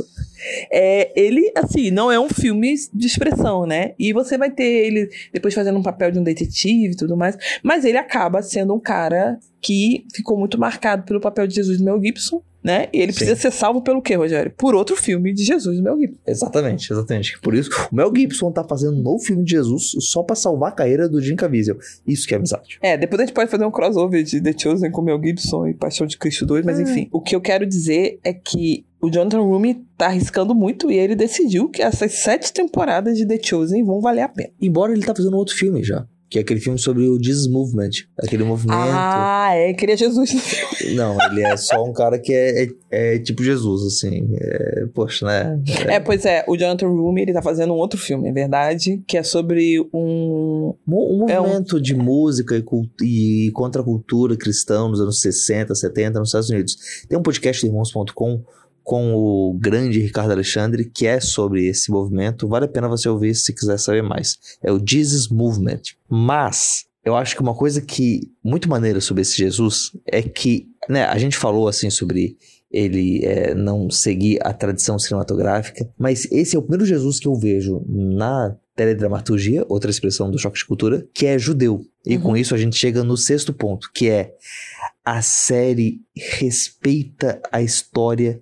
S1: é, ele, assim, não é um filme de expressão, né? E você vai ter ele depois fazendo um papel de um detetive e tudo mais, mas ele acaba sendo um cara que ficou muito marcado pelo papel de Jesus Mel Gibson, né? E ele
S2: Sim.
S1: precisa ser salvo pelo quê, Rogério? Por outro filme de Jesus Mel Gibson.
S2: Exatamente, exatamente. Por isso, o Mel Gibson tá fazendo um novo filme de Jesus só pra salvar a carreira do Jim Caviezel. Isso que é amizade.
S1: É, depois a gente pode fazer um crossover de The Chosen com Mel Gibson e Paixão de Cristo 2, mas
S2: É.
S1: enfim. O que eu quero dizer é que o Jonathan Rumi tá arriscando muito e ele decidiu que essas sete temporadas de The Chosen vão valer a pena.
S2: Embora ele tá fazendo outro filme já. Que é aquele filme sobre o Jesus Movement. Aquele movimento.
S1: Ah, é, queria Jesus no filme.
S2: Não, ele é só um cara que é, é, é tipo Jesus, assim. É, poxa, né?
S1: É, pois é, o Jonathan Rumi, ele tá fazendo um outro filme, é verdade, que é sobre um...
S2: Um, um
S1: É um-
S2: movimento de música e, cult- e contra a cultura cristã nos anos 60, 70 nos Estados Unidos. Tem um podcast Irmãos.com com o grande Ricardo Alexandre, que é sobre esse movimento. Vale a pena você ouvir se quiser saber mais. É o Jesus Movement. Mas eu acho que uma coisa que muito maneira sobre esse Jesus é que, né, a gente falou assim sobre ele é, não seguir a tradição cinematográfica, mas esse é o primeiro Jesus que eu vejo na teledramaturgia, outra expressão do choque de cultura, que é judeu. E uhum. com isso a gente chega no sexto ponto, que é a série respeita a história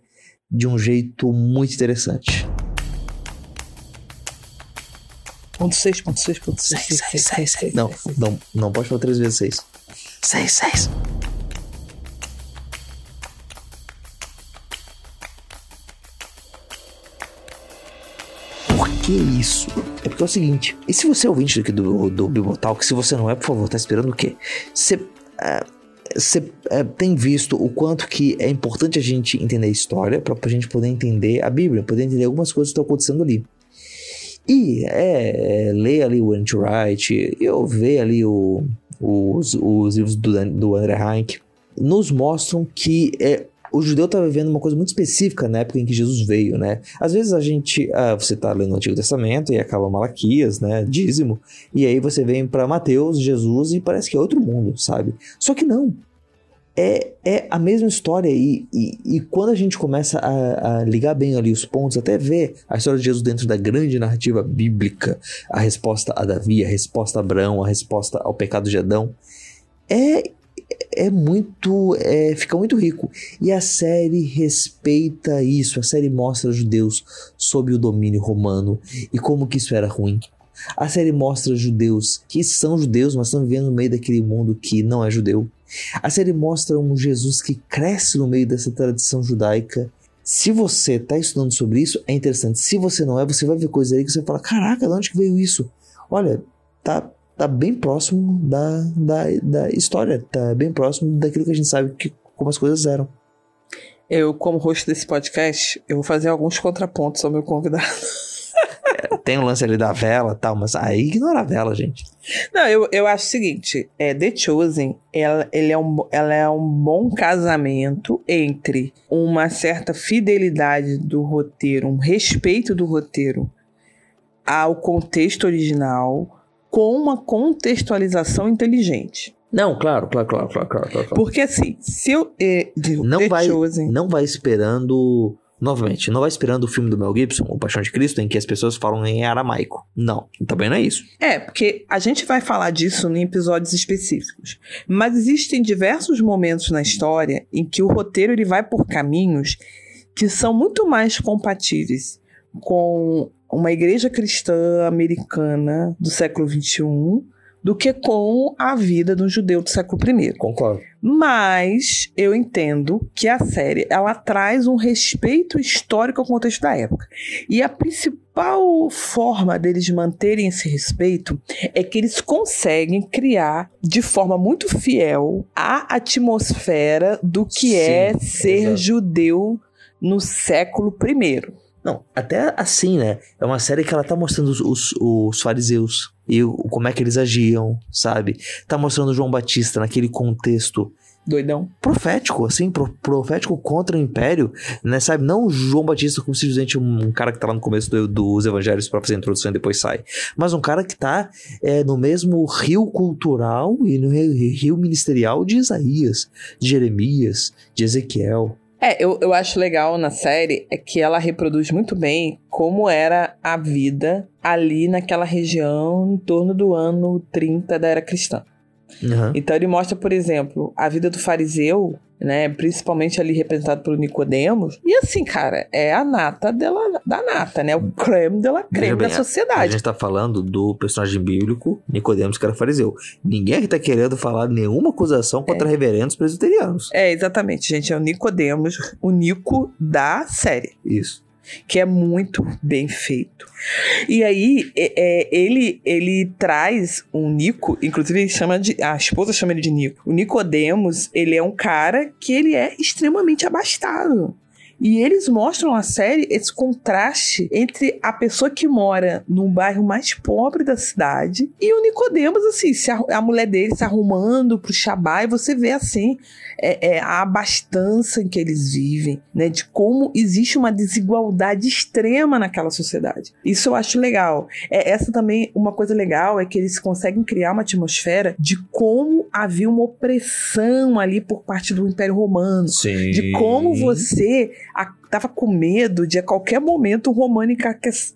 S2: de um jeito muito interessante.
S1: Ponto 6, ponto 6, ponto 6. 6, 6, 6,
S2: Não, não, não pode falar 3 vezes 6. 6, 6. Por que isso? É porque é o seguinte, e se você é ouvinte aqui do, do Bibotalk, se você não é, por favor, tá esperando o quê? Você... Uh, você é, tem visto o quanto que é importante a gente entender a história para a gente poder entender a Bíblia, poder entender algumas coisas que estão acontecendo ali. E é, é ler ali o Anti Wright, eu ver ali o, os, os livros do, do André Heinck, nos mostram que é, o judeu está vivendo uma coisa muito específica na época em que Jesus veio, né? Às vezes a gente, ah, você está lendo o Antigo Testamento e acaba Malaquias, né? Dízimo, e aí você vem para Mateus, Jesus e parece que é outro mundo, sabe? Só que não é, é a mesma história. E, e, e quando a gente começa a, a, ligar bem ali os pontos, até ver a história de Jesus dentro da grande narrativa bíblica, a resposta a Davi, a resposta a Abraão, a resposta ao pecado de Adão, é, é muito. É, fica muito rico. E a série respeita isso. A série mostra os judeus sob o domínio romano e como que isso era ruim. A série mostra judeus que são judeus, mas estão vivendo no meio daquele mundo que não é judeu. A série mostra um Jesus que cresce no meio dessa tradição judaica. Se você está estudando sobre isso, é interessante. Se você não é, você vai ver coisas aí que você fala: caraca, de onde que veio isso? Olha, tá, tá bem próximo da, da, da história, tá bem próximo daquilo que a gente sabe que, como as coisas eram.
S1: Eu, como host desse podcast, eu vou fazer alguns contrapontos ao meu convidado.
S2: tem o um lance ali da vela e tal, mas aí ignora a vela, gente.
S1: Não, eu, eu acho o seguinte: é, The Chosen, ela, ele é um, ela é um bom casamento entre uma certa fidelidade do roteiro, um respeito do roteiro ao contexto original, com uma contextualização inteligente.
S2: Não, claro, claro, claro, claro, claro. claro.
S1: Porque assim, se eu. Eh,
S2: não, vai, Chosen, não vai esperando Novamente, não vai esperando o filme do Mel Gibson, O Paixão de Cristo, em que as pessoas falam em aramaico. Não, também não é isso.
S1: É, porque a gente vai falar disso em episódios específicos. Mas existem diversos momentos na história em que o roteiro ele vai por caminhos que são muito mais compatíveis com uma igreja cristã americana do século XXI do que com a vida do judeu do século I.
S2: Concordo.
S1: Mas eu entendo que a série ela traz um respeito histórico ao contexto da época. E a principal forma deles manterem esse respeito é que eles conseguem criar de forma muito fiel a atmosfera do que Sim, é ser exato. judeu no século I.
S2: Não, até assim, né? É uma série que ela tá mostrando os, os, os fariseus e o, como é que eles agiam, sabe? Tá mostrando João Batista naquele contexto
S1: doidão.
S2: Profético, assim, pro, profético contra o império, né? Sabe? Não João Batista como simplesmente um, um cara que tá lá no começo do, dos evangelhos para fazer a introdução e depois sai. Mas um cara que tá é, no mesmo rio cultural e no rio, rio ministerial de Isaías, de Jeremias, de Ezequiel.
S1: É, eu, eu acho legal na série é que ela reproduz muito bem como era a vida ali naquela região em torno do ano 30 da era cristã. Uhum. Então ele mostra, por exemplo, a vida do fariseu né? Principalmente ali representado pelo Nicodemos. E assim, cara, é a nata dela, da nata, né? O creme dela creme bem, da sociedade. A
S2: gente tá falando do personagem bíblico Nicodemos, que era fariseu. Ninguém aqui tá querendo falar nenhuma acusação contra é. reverendos presbiterianos.
S1: É, exatamente, gente. É o Nicodemos, o Nico da série.
S2: Isso
S1: que é muito bem feito. E aí, é, é, ele ele traz um Nico, inclusive ele chama de. A esposa chama ele de Nico. O Nicodemos, ele é um cara que ele é extremamente abastado. E eles mostram na série esse contraste entre a pessoa que mora num bairro mais pobre da cidade e o Nicodemos, assim, a, a, mulher dele se arrumando pro Shabá, e você vê assim é, é, a abastança em que eles vivem, né? De como existe uma desigualdade extrema naquela sociedade. Isso eu acho legal. É, essa também, uma coisa legal é que eles conseguem criar uma atmosfera de como havia uma opressão ali por parte do Império Romano.
S2: Sim.
S1: De como você a tava com medo de a qualquer momento o Romano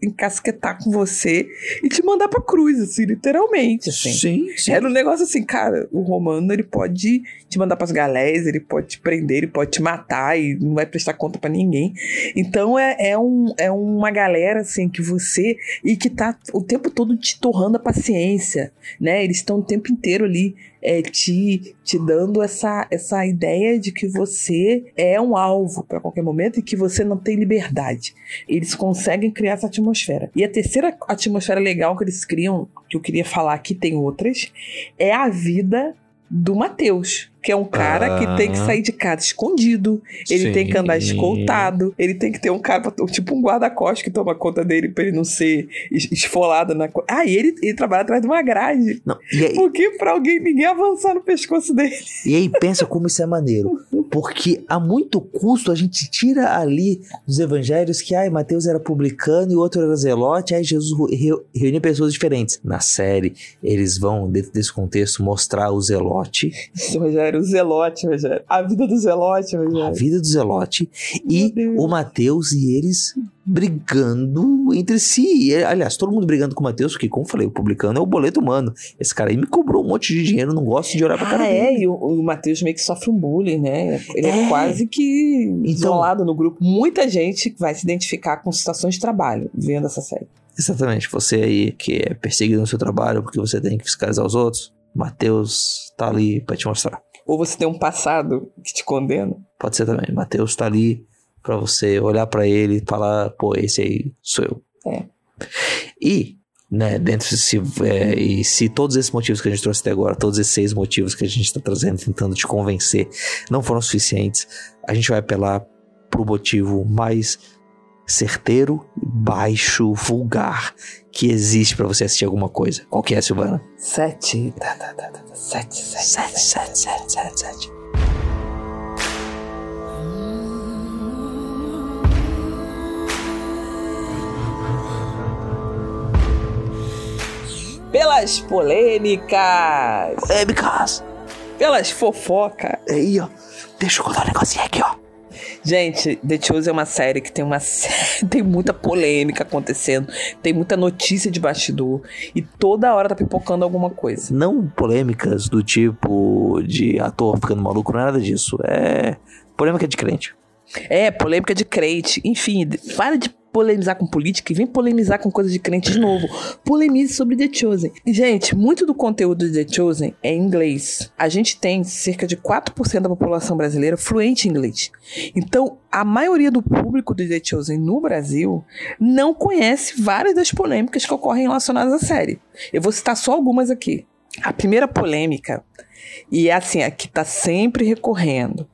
S1: encasquetar com você e te mandar pra cruz, assim, literalmente. Assim.
S2: Sim, sim.
S1: Era um negócio assim, cara, o Romano ele pode te mandar pras galés, ele pode te prender, ele pode te matar e não vai prestar conta para ninguém. Então é, é, um, é uma galera assim que você e que tá o tempo todo te torrando a paciência, né? Eles estão o tempo inteiro ali é, te, te dando essa, essa ideia de que você é um alvo para qualquer momento e que você não tem liberdade. Eles conseguem criar essa atmosfera. E a terceira atmosfera legal que eles criam, que eu queria falar aqui, tem outras, é a vida do Mateus que é um cara ah. que tem que sair de casa escondido, ele Sim. tem que andar escoltado, ele tem que ter um cara, tipo um guarda-costas que toma conta dele pra ele não ser esfolado na. Ah, e ele, ele trabalha atrás de uma grade.
S2: Não, aí...
S1: Porque pra alguém, ninguém avançar no pescoço dele.
S2: E aí, pensa como isso é maneiro. Porque a muito custo a gente tira ali dos evangelhos que, ai, Mateus era publicano e o outro era zelote, aí Jesus reuniu pessoas diferentes. Na série, eles vão, dentro desse contexto, mostrar o zelote.
S1: Isso, Rogério Rogério, o Zelote, Rogério. A vida do Zelote, Rogério.
S2: A vida do Zelote. e o Mateus e eles brigando entre si. E, aliás, todo mundo brigando com o Matheus, porque, como eu falei, o publicano é o boleto humano. Esse cara aí me cobrou um monte de dinheiro, não gosto de olhar pra cara
S1: ah,
S2: dele.
S1: é, e o, o Matheus meio que sofre um bullying, né? Ele é, é quase que então, isolado no grupo. Muita gente vai se identificar com situações de trabalho vendo essa série.
S2: Exatamente, você aí que é perseguido no seu trabalho porque você tem que fiscalizar os outros, Matheus tá ali para te mostrar.
S1: Ou você tem um passado que te condena?
S2: Pode ser também. Matheus tá ali para você olhar para ele e falar, pô, esse aí sou eu.
S1: É.
S2: E, né, dentro de se, é, e se todos esses motivos que a gente trouxe até agora, todos esses seis motivos que a gente está trazendo, tentando te convencer, não foram suficientes, a gente vai apelar pro motivo mais certeiro, baixo, vulgar que existe para você assistir alguma coisa. Qual que é, Silvana?
S1: Sete. Sete, sete, sete, sete, sete, sete, sete. Pelas polêmicas.
S2: Polêmicas.
S1: Pelas fofocas.
S2: Aí, ó. Deixa eu contar um negocinho aqui, ó.
S1: Gente, The Chosen é uma série que tem uma tem muita polêmica acontecendo, tem muita notícia de bastidor e toda hora tá pipocando alguma coisa.
S2: Não polêmicas do tipo de ator ficando maluco, não é nada disso. É polêmica de crente.
S1: É, polêmica de crente. Enfim, para de polemizar com política e vem polemizar com coisa de crente de novo. Polemize sobre The Chosen. Gente, muito do conteúdo de The Chosen é em inglês. A gente tem cerca de 4% da população brasileira fluente em inglês. Então, a maioria do público de The Chosen no Brasil não conhece várias das polêmicas que ocorrem relacionadas à série. Eu vou citar só algumas aqui. A primeira polêmica, e é assim, a que está sempre recorrendo,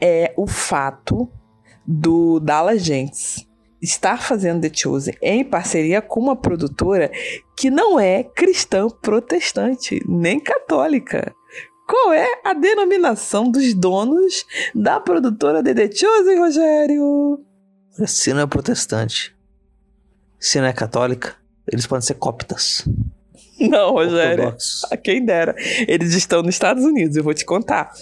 S1: é o fato do Dallas Gents estar fazendo The Chosen em parceria com uma produtora que não é cristã protestante, nem católica. Qual é a denominação dos donos da produtora de The Chosen, Rogério?
S2: Se não é protestante, se não é católica, eles podem ser coptas.
S1: Não, Rogério. A quem dera. Eles estão nos Estados Unidos, eu vou te contar.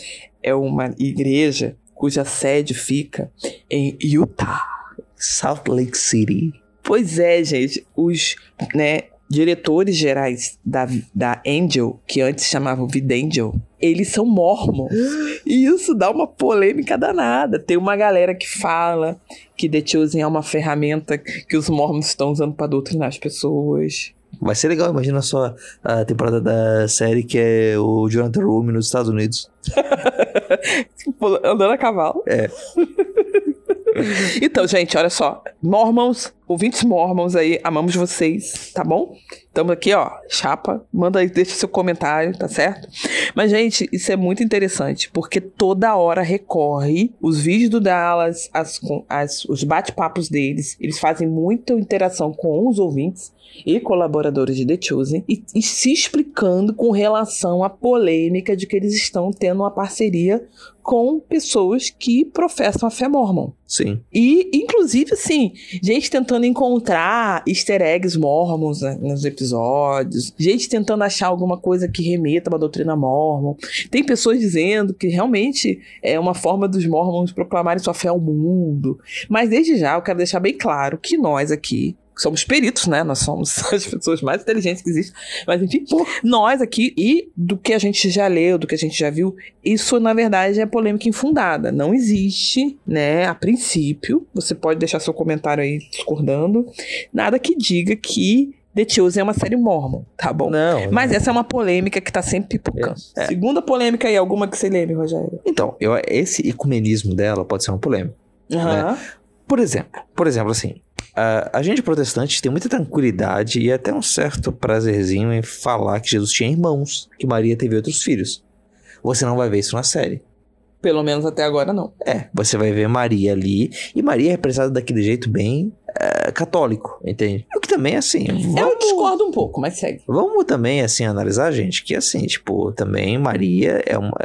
S1: É uma igreja cuja sede fica em Utah.
S2: Salt Lake City.
S1: Pois é, gente. Os né, diretores gerais da, da Angel, que antes chamavam Vidangel, eles são mormons. E isso dá uma polêmica danada. Tem uma galera que fala que The Chosen é uma ferramenta que os mormons estão usando para doutrinar as pessoas.
S2: Vai ser legal, imagina só a temporada da série que é o Jonathan Rome nos Estados Unidos.
S1: Andando a cavalo.
S2: É.
S1: então, gente, olha só. Mormons, ouvintes mormons aí, amamos vocês, tá bom? Estamos aqui, ó, chapa. Manda aí, deixa seu comentário, tá certo? Mas, gente, isso é muito interessante, porque toda hora recorre os vídeos do Dallas, as, as, os bate-papos deles, eles fazem muita interação com os ouvintes e colaboradores de The Chosen e, e, se explicando com relação à polêmica de que eles estão tendo uma parceria com pessoas que professam a fé mormon.
S2: Sim.
S1: E, inclusive, assim, gente tentando encontrar easter eggs mormons né, nos episódios, gente tentando achar alguma coisa que remeta a uma doutrina mormon. Tem pessoas dizendo que realmente é uma forma dos mormons proclamarem sua fé ao mundo. Mas desde já eu quero deixar bem claro que nós aqui somos peritos, né? Nós somos as pessoas mais inteligentes que existem. Mas enfim, nós aqui, e do que a gente já leu, do que a gente já viu, isso na verdade é polêmica infundada. Não existe, né? A princípio, você pode deixar seu comentário aí discordando, nada que diga que The Chosen é uma série mormon, tá bom?
S2: Não.
S1: Mas não. essa é uma polêmica que tá sempre pipocando. É, é. Segunda polêmica aí, alguma que você lembre, Rogério?
S2: Então, eu, esse ecumenismo dela pode ser uma polêmica.
S1: Uhum. Né?
S2: Por exemplo, por exemplo, assim, A gente protestante tem muita tranquilidade e até um certo prazerzinho em falar que Jesus tinha irmãos, que Maria teve outros filhos. Você não vai ver isso na série.
S1: Pelo menos até agora não.
S2: É, você vai ver Maria ali, e Maria é representada daquele jeito bem é, católico, entende? O que também, assim. Vamos,
S1: eu discordo um pouco, mas segue.
S2: Vamos também, assim, analisar, gente, que, assim, tipo, também Maria é uma,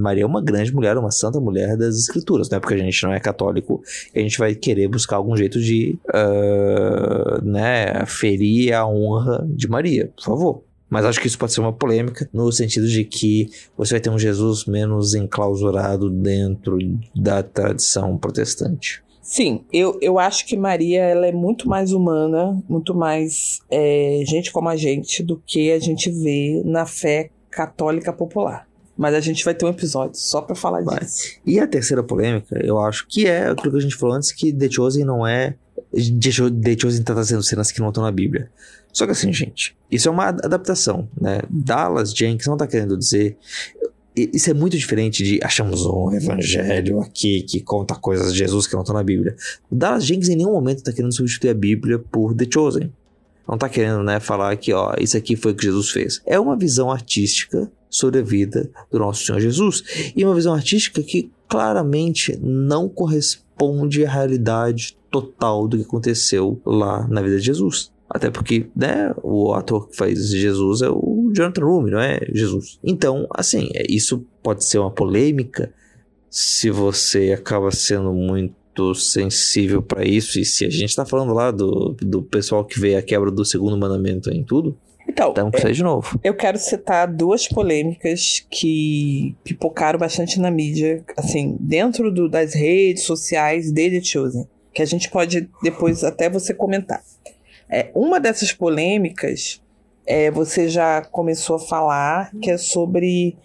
S2: Maria é uma grande mulher, uma santa mulher das escrituras, não é porque a gente não é católico que a gente vai querer buscar algum jeito de, uh, né, ferir a honra de Maria, por favor. Mas acho que isso pode ser uma polêmica, no sentido de que você vai ter um Jesus menos enclausurado dentro da tradição protestante.
S1: Sim, eu, eu acho que Maria ela é muito mais humana, muito mais é, gente como a gente do que a gente vê na fé católica popular. Mas a gente vai ter um episódio só para falar vai. disso.
S2: E a terceira polêmica, eu acho que é aquilo que a gente falou antes, que The Chosen não é... The Chosen tá trazendo cenas que não estão na Bíblia. Só que assim, gente, isso é uma adaptação, né? Dallas Jenkins não tá querendo dizer isso é muito diferente de achamos um evangelho aqui que conta coisas de Jesus que não estão na Bíblia. Dallas Jenkins em nenhum momento está querendo substituir a Bíblia por The Chosen. Não está querendo, né, falar que, ó, isso aqui foi o que Jesus fez. É uma visão artística sobre a vida do nosso Senhor Jesus. E uma visão artística que claramente não corresponde à realidade total do que aconteceu lá na vida de Jesus. Até porque, né, o ator que faz Jesus é o Jonathan Rumi, não é Jesus. Então, assim, é, isso pode ser uma polêmica se você acaba sendo muito sensível para isso. E se a gente tá falando lá do, do pessoal que vê a quebra do segundo mandamento em tudo,
S1: então,
S2: que sair de novo.
S1: Eu quero citar duas polêmicas que pipocaram bastante na mídia, assim, dentro do, das redes sociais de The Chosen, que a gente pode depois até você comentar. É, uma dessas polêmicas, é, você já começou a falar, que é sobre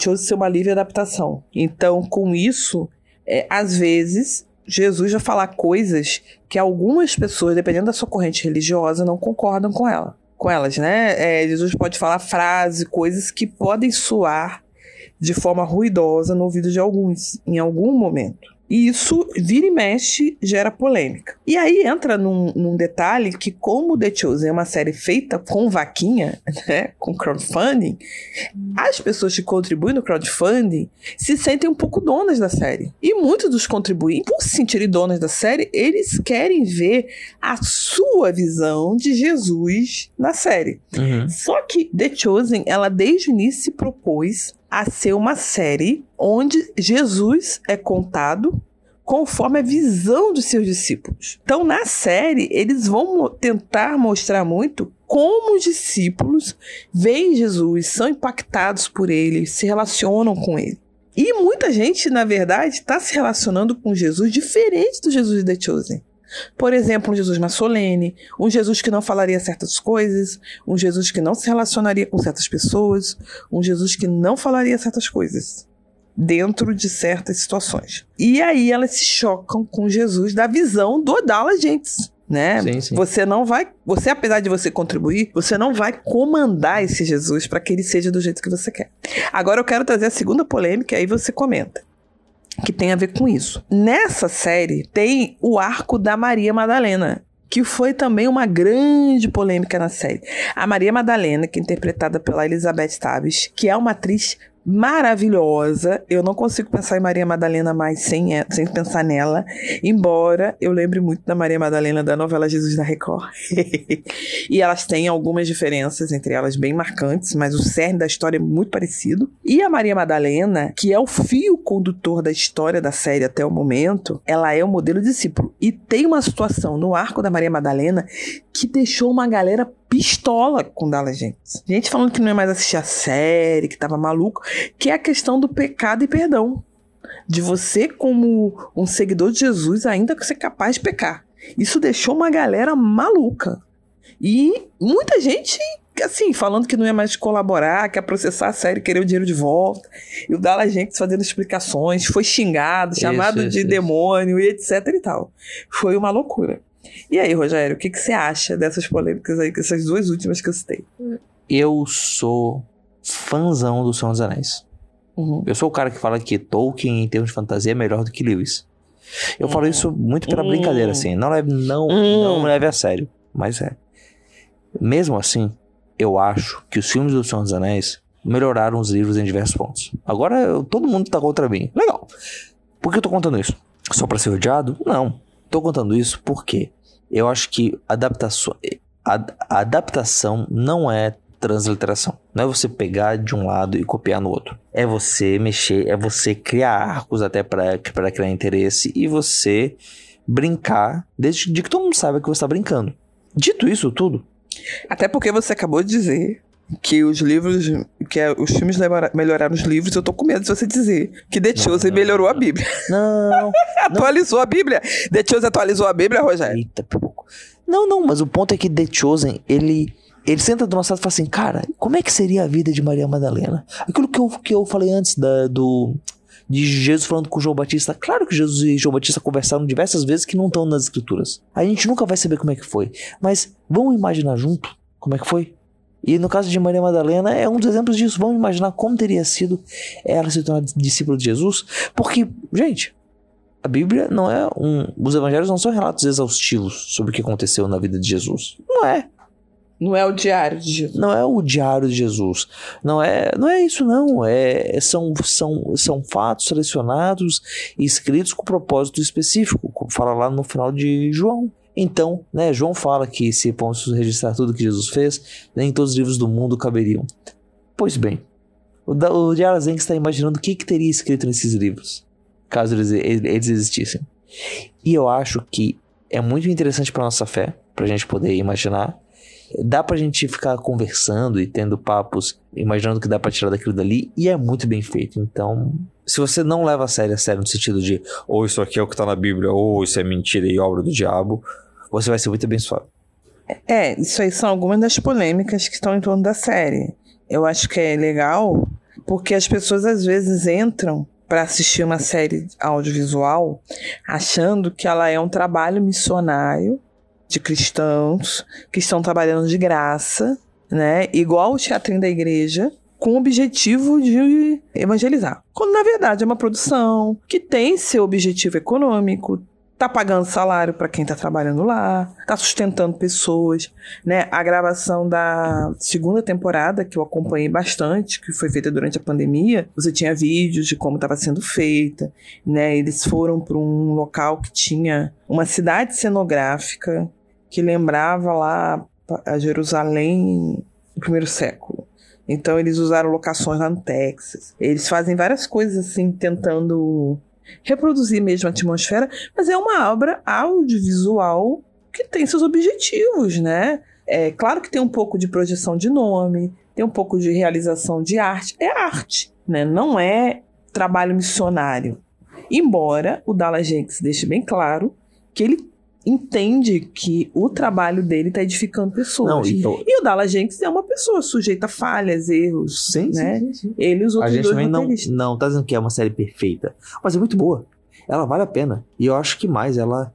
S1: Chosen ser uma livre adaptação. Então, com isso, é, às vezes, Jesus vai falar coisas que algumas pessoas, dependendo da sua corrente religiosa, não concordam com ela. Com elas, né? É, Jesus pode falar frases, coisas que podem soar de forma ruidosa no ouvido de alguns, em algum momento. E isso, vira e mexe, gera polêmica. E aí entra num, num, detalhe que, como The Chosen é uma série feita com vaquinha, né, com crowdfunding, as pessoas que contribuem no crowdfunding se sentem um pouco donas da série. E muitos dos contribuintes, por se sentirem donas da série, eles querem ver a sua visão de Jesus na série.
S2: Uhum.
S1: Só que The Chosen, ela desde o início se propôs a ser uma série onde Jesus é contado conforme a visão dos seus discípulos. Então, na série, eles vão tentar mostrar muito como os discípulos veem Jesus, são impactados por ele, se relacionam com ele. E muita gente, na verdade, está se relacionando com Jesus diferente do Jesus de The Chosen. Por exemplo, um Jesus mais solene, um Jesus que não falaria certas coisas, um Jesus que não se relacionaria com certas pessoas, um Jesus que não falaria certas coisas dentro de certas situações. E aí elas se chocam com Jesus da visão do Dallas Gentes. Né?
S2: Sim, sim.
S1: Você não vai, você apesar de você contribuir, você não vai comandar esse Jesus para que ele seja do jeito que você quer. Agora eu quero trazer a segunda polêmica e aí você comenta que tem a ver com isso. Nessa série tem o arco da Maria Madalena, que foi também uma grande polêmica na série. A Maria Madalena, que é interpretada pela Elizabeth Taves, que é uma atriz maravilhosa. Eu não consigo pensar em Maria Madalena mais sem, sem pensar nela, embora eu lembre muito da Maria Madalena da novela Jesus da Record. e elas têm algumas diferenças entre elas bem marcantes, mas o cerne da história é muito parecido. E a Maria Madalena, que é o fio condutor da história da série até o momento, ela é o modelo discípulo. E tem uma situação no arco da Maria Madalena que deixou uma galera pistola com Dallas Jenkins. Gente falando que não é mais assistir a série, que tava maluco, que é a questão do pecado e perdão. De você, como um seguidor de Jesus, ainda ser capaz de pecar. Isso deixou uma galera maluca. E muita gente, assim, falando que não ia mais colaborar, que ia processar a série, querer o dinheiro de volta. E o Dallas Jenkins fazendo explicações, foi xingado, chamado isso, de isso. demônio e etc e tal. Foi uma loucura. E aí, Rogério, o que, que você acha dessas polêmicas aí, essas duas últimas que eu citei?
S2: Eu sou fãzão do Senhor dos Anéis. Uhum. Eu sou o cara que fala que Tolkien, em termos de fantasia, é melhor do que Lewis. Eu uhum. falo isso muito pela uhum. brincadeira, assim. Não leve, não, não uhum. leve a sério, mas é. Mesmo assim, eu acho que os filmes do Senhor dos Anéis melhoraram os livros em diversos pontos. Agora, todo mundo tá contra mim. Legal. Por que eu tô contando isso? Só pra ser odiado? Não. Tô contando isso porque eu acho que adaptação, a, adaptação não é transliteração. Não é você pegar de um lado e copiar no outro. É você mexer, é você criar arcos até para criar interesse e você brincar desde de que todo mundo saiba que você está brincando. Dito isso tudo.
S1: Até porque você acabou de dizer que os livros, que é, os filmes melhoraram os livros, eu tô com medo de você dizer que The Chosen melhorou a Bíblia.
S2: Não.
S1: atualizou não. a Bíblia. The Chosen atualizou a Bíblia, Rogério.
S2: Eita, pouco. Não, não, mas o ponto é que The Chosen, ele ele senta do nosso lado e fala assim, cara, como é que seria a vida de Maria Madalena? Aquilo que eu, que eu falei antes da, do de Jesus falando com João Batista. Claro que Jesus e João Batista conversaram diversas vezes que não estão nas escrituras. A gente nunca vai saber como é que foi. Mas vamos imaginar junto como é que foi? E no caso de Maria Madalena, é um dos exemplos disso. Vamos imaginar como teria sido ela se tornar discípula de Jesus. Porque, gente, a Bíblia não é um. Os evangelhos não são relatos exaustivos sobre o que aconteceu na vida de Jesus. Não é.
S1: Não é o diário de Jesus.
S2: Não é o diário de Jesus. Não é, não é isso, não. É, são, são, são fatos selecionados e escritos com propósito específico, como fala lá no final de João. Então, né, João fala que se formos registrar tudo que Jesus fez, nem todos os livros do mundo caberiam. Pois bem, o, o Zen está imaginando o que, que teria escrito nesses livros, caso eles, eles existissem. E eu acho que é muito interessante para nossa fé, para a gente poder imaginar. Dá pra gente ficar conversando e tendo papos, imaginando que dá pra tirar daquilo dali, e é muito bem feito. Então, se você não leva a sério a sério no sentido de ou isso aqui é o que tá na Bíblia, ou isso é mentira e obra do diabo, você vai ser muito abençoado.
S1: É, isso aí são algumas das polêmicas que estão em torno da série. Eu acho que é legal porque as pessoas às vezes entram para assistir uma série audiovisual achando que ela é um trabalho missionário de cristãos que estão trabalhando de graça, né? Igual o teatrinho da igreja, com o objetivo de evangelizar. Quando na verdade é uma produção que tem seu objetivo econômico, tá pagando salário para quem tá trabalhando lá, tá sustentando pessoas, né? A gravação da segunda temporada que eu acompanhei bastante, que foi feita durante a pandemia, você tinha vídeos de como estava sendo feita, né? Eles foram para um local que tinha uma cidade cenográfica que lembrava lá a Jerusalém no primeiro século. Então eles usaram locações lá no Texas. Eles fazem várias coisas assim, tentando reproduzir mesmo a atmosfera, mas é uma obra audiovisual que tem seus objetivos, né? É claro que tem um pouco de projeção de nome, tem um pouco de realização de arte. É arte, né? Não é trabalho missionário. Embora o Dallas Jenkins deixe bem claro que ele entende que o trabalho dele está edificando pessoas. Não, e, e, o Dallas Jenkins é uma pessoa sujeita a falhas, erros. Sim, né? sim, sim, Ele e os outros
S2: a gente
S1: dois
S2: também não, não tá dizendo que é uma série perfeita, mas é muito boa. Ela vale a pena. E eu acho que mais, ela,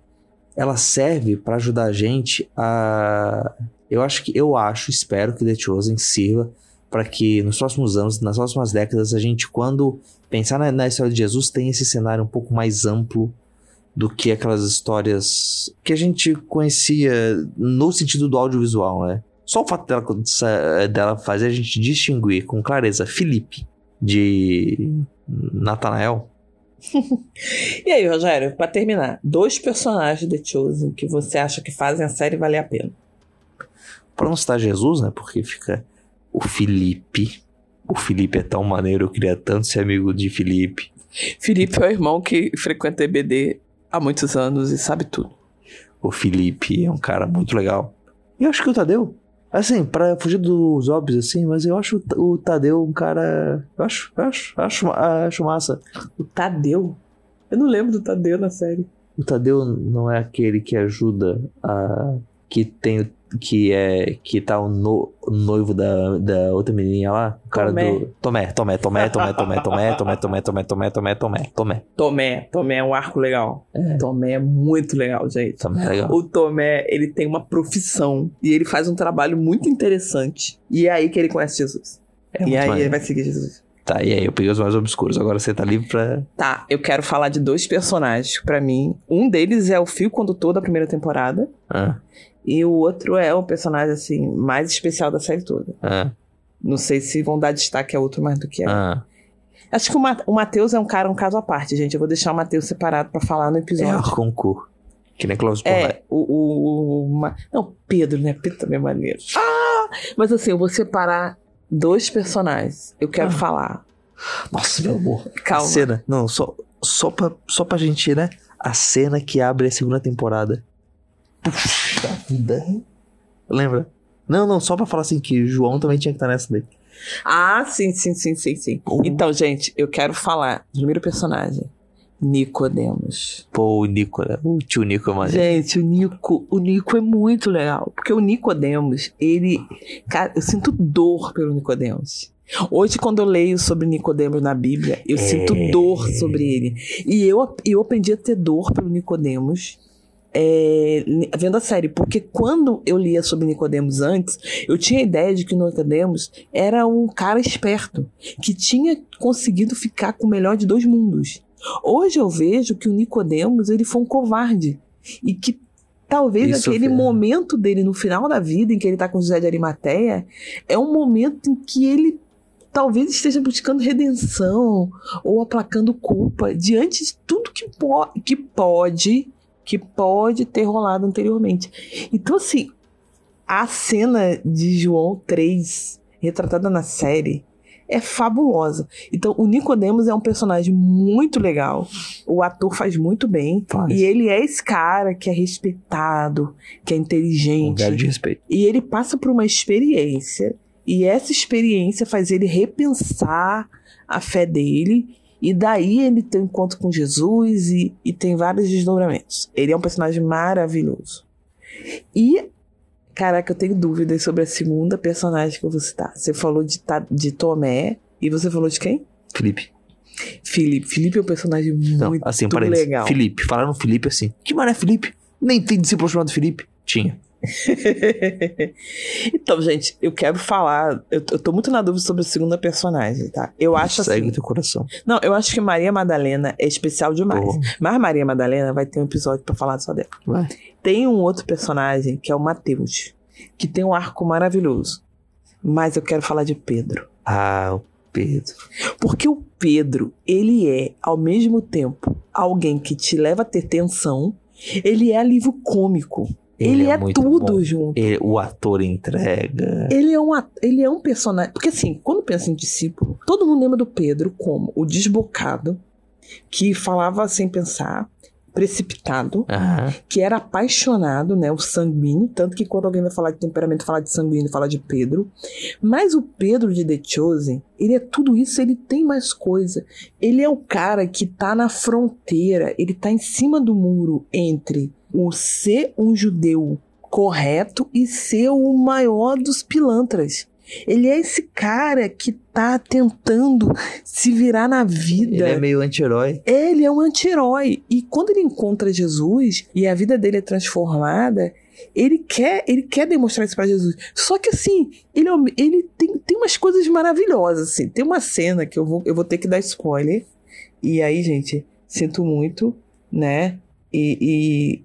S2: ela serve para ajudar a gente a. Eu acho que eu acho, espero que The Chosen sirva para que nos próximos anos, nas próximas décadas, a gente, quando pensar na, na história de Jesus, tenha esse cenário um pouco mais amplo do que aquelas histórias que a gente conhecia no sentido do audiovisual, né? Só o fato dela, dela fazer a gente distinguir com clareza Felipe de Natanael.
S1: e aí, Rogério, para terminar, dois personagens de Chosen que você acha que fazem a série valer a pena?
S2: Pra não citar Jesus, né? Porque fica o Felipe. O Felipe é tão maneiro, eu queria tanto ser amigo de Felipe.
S1: Felipe é o irmão que frequenta EBD há muitos anos e sabe tudo.
S2: O Felipe é um cara muito legal. E eu acho que o Tadeu. Assim, pra fugir dos óbvios, assim, mas eu acho o Tadeu um cara. Eu acho, eu acho, acho, acho massa.
S1: O Tadeu? Eu não lembro do Tadeu na série.
S2: O Tadeu não é aquele que ajuda a. que tem que é que tá o no, noivo da, da outra menininha lá, o cara
S1: Tomé.
S2: do Tomé, Tomé, Tomé, Tomé, Tomé, Tomé, Tomé, Tomé, Tomé, Tomé, Tomé, Tomé, Tomé.
S1: Tomé. Tomé é um arco legal. Tomé é muito legal, gente.
S2: Tomé é legal.
S1: O Tomé, ele tem uma profissão e ele faz um trabalho muito interessante. E é aí que ele conhece Jesus.
S2: É
S1: e aí
S2: maneiro.
S1: ele vai seguir Jesus.
S2: Tá, e aí eu peguei os mais obscuros, agora você tá livre pra.
S1: Tá, eu quero falar de dois personagens pra mim. Um deles é o fio condutor da primeira temporada.
S2: Ah,
S1: E o outro é o personagem, assim, mais especial da série toda.
S2: ah,
S1: Não sei se vão dar destaque a outro mais do que a.
S2: ah.
S1: Acho que o, Ma- o Matheus é um cara, um caso à parte, gente. Eu vou deixar o Matheus separado pra falar no
S2: É
S1: episódio.
S2: o concurso. Que nem Porra.
S1: É, o, o, o Ma- Não, Pedro, né? Pedro também é maneiro. Ah! Mas assim, eu vou separar dois personagens. Eu quero
S2: Ah.
S1: falar.
S2: Nossa, meu amor.
S1: Calma.
S2: A cena. Não, só, só, pra, só pra gente, né? A cena que abre a segunda temporada. Puxa vida. Lembra? Não, não, só pra falar assim que João também tinha que estar nessa daí.
S1: Ah, sim, sim, sim, sim, sim.
S2: Uhum.
S1: Então, gente, eu quero falar primeiro personagem. Nicodemos.
S2: Pô, o Nico, né? O tio Nico é maneiro.
S1: Gente, o Nico, o Nico é muito legal. Porque o Nicodemos, ele. Cara, eu sinto dor pelo Nicodemos. Hoje, quando eu leio sobre Nicodemos na Bíblia, eu sinto dor sobre ele. E eu, eu aprendi a ter dor pelo Nicodemos. É, vendo a série, porque quando eu lia sobre Nicodemos antes, eu tinha a ideia de que Nicodemos era um cara esperto, que tinha conseguido ficar com o melhor de dois mundos. Hoje eu vejo que o Nicodemos ele foi um covarde e que talvez
S2: Isso
S1: aquele
S2: foi-
S1: momento dele no final da vida em que ele tá com José de Arimateia é um momento em que ele talvez esteja buscando redenção ou aplacando culpa diante de tudo que, po que pode que pode ter rolado anteriormente. Então assim, a cena de João 3 retratada na série é fabulosa. Então, o Nicodemos é um personagem muito legal. O ator faz muito bem.
S2: Faz.
S1: E ele é esse cara que é respeitado, que é
S2: Um
S1: inteligente.
S2: lugar de respeito.
S1: E ele passa por uma experiência. E essa experiência faz ele repensar a fé dele. E daí ele tem um encontro com Jesus e, e tem vários desdobramentos. Ele é um personagem maravilhoso. E, caraca, eu tenho dúvidas sobre a segunda personagem que eu vou citar. Você falou de, de Tomé e você falou de quem?
S2: Felipe.
S1: Felipe. Felipe é um personagem
S2: Não,
S1: muito
S2: assim,
S1: legal.
S2: Felipe. Falaram Felipe assim. Que mano é Felipe? Nem tem discípulo chamado Felipe. Tinha.
S1: então, gente, eu quero falar. Eu, eu tô muito na dúvida sobre a segunda personagem, tá? Eu acho
S2: Segue
S1: assim.
S2: teu coração.
S1: Não, eu acho que Maria Madalena é especial demais. Mas Maria Madalena vai ter um episódio pra falar só dela.
S2: Vai.
S1: Tem um outro personagem que é o Mateus, que tem um arco maravilhoso. Mas eu quero falar de Pedro.
S2: Ah, o Pedro.
S1: Porque o Pedro, ele é, ao mesmo tempo, alguém que te leva a ter tensão, ele é alívio cômico. Ele, é,
S2: muito
S1: tudo
S2: bom.
S1: junto.
S2: Ele- o ator entrega.
S1: Ele é, um, ele é um personagem. Porque assim, quando pensa em discípulo, todo mundo lembra do Pedro como o desbocado, que falava sem pensar, precipitado, que era apaixonado, né? O sanguíneo. Tanto que quando alguém vai falar de temperamento, fala de sanguíneo, fala de Pedro. Mas o Pedro de The Chosen, ele é tudo isso, ele tem mais coisa. Ele é o cara que tá na fronteira, ele tá em cima do muro entre o ser um judeu correto e ser o maior dos pilantras. Ele é esse cara que tá tentando se virar na vida.
S2: Ele é meio anti-herói.
S1: Ele é um anti-herói. E quando ele encontra Jesus e a vida dele é transformada, ele quer, ele quer demonstrar isso pra Jesus. Só que assim, ele, é ele tem, tem umas coisas maravilhosas. Assim. Tem uma cena que eu vou, eu vou ter que dar spoiler. E aí, gente, sinto muito, né? E, e,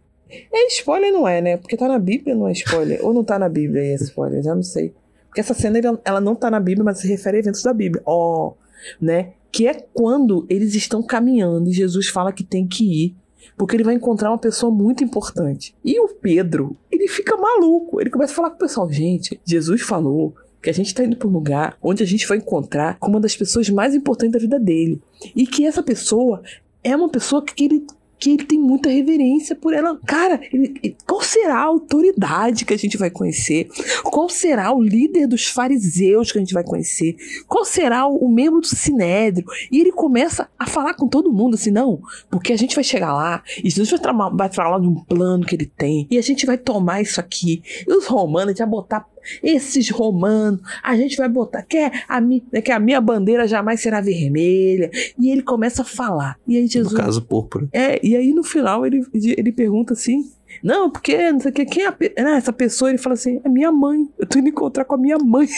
S1: É spoiler, não é, né? Porque tá na Bíblia, não é spoiler. Ou não tá na Bíblia é spoiler, já não sei. Porque essa cena ela não tá na Bíblia, mas se refere a eventos da Bíblia. Ó, oh, né? Que é quando eles estão caminhando e Jesus fala que tem que ir porque ele vai encontrar uma pessoa muito importante. E o Pedro, ele fica maluco. Ele começa a falar com o pessoal: gente, Jesus falou que a gente está indo para um lugar onde a gente vai encontrar com uma das pessoas mais importantes da vida dele. E que essa pessoa é uma pessoa que ele que ele tem muita reverência por ela. Cara, ele, qual será a autoridade que a gente vai conhecer? Qual será o líder dos fariseus que a gente vai conhecer? Qual será o, o membro do sinédrio? E ele começa a falar com todo mundo assim, não, porque a gente vai chegar lá e Jesus vai, vai falar de um plano que ele tem e a gente vai tomar isso aqui. E os romanos já botar esses romanos, a gente vai botar, quer a, mi, que a minha bandeira jamais será vermelha. E ele começa a falar. E aí Jesus.
S2: No caso, púrpura.
S1: É, e aí no final ele, ele pergunta assim: não, porque não sei o que, quem é a, né, essa pessoa? Ele fala assim: é minha mãe. Eu tô indo encontrar com a minha mãe.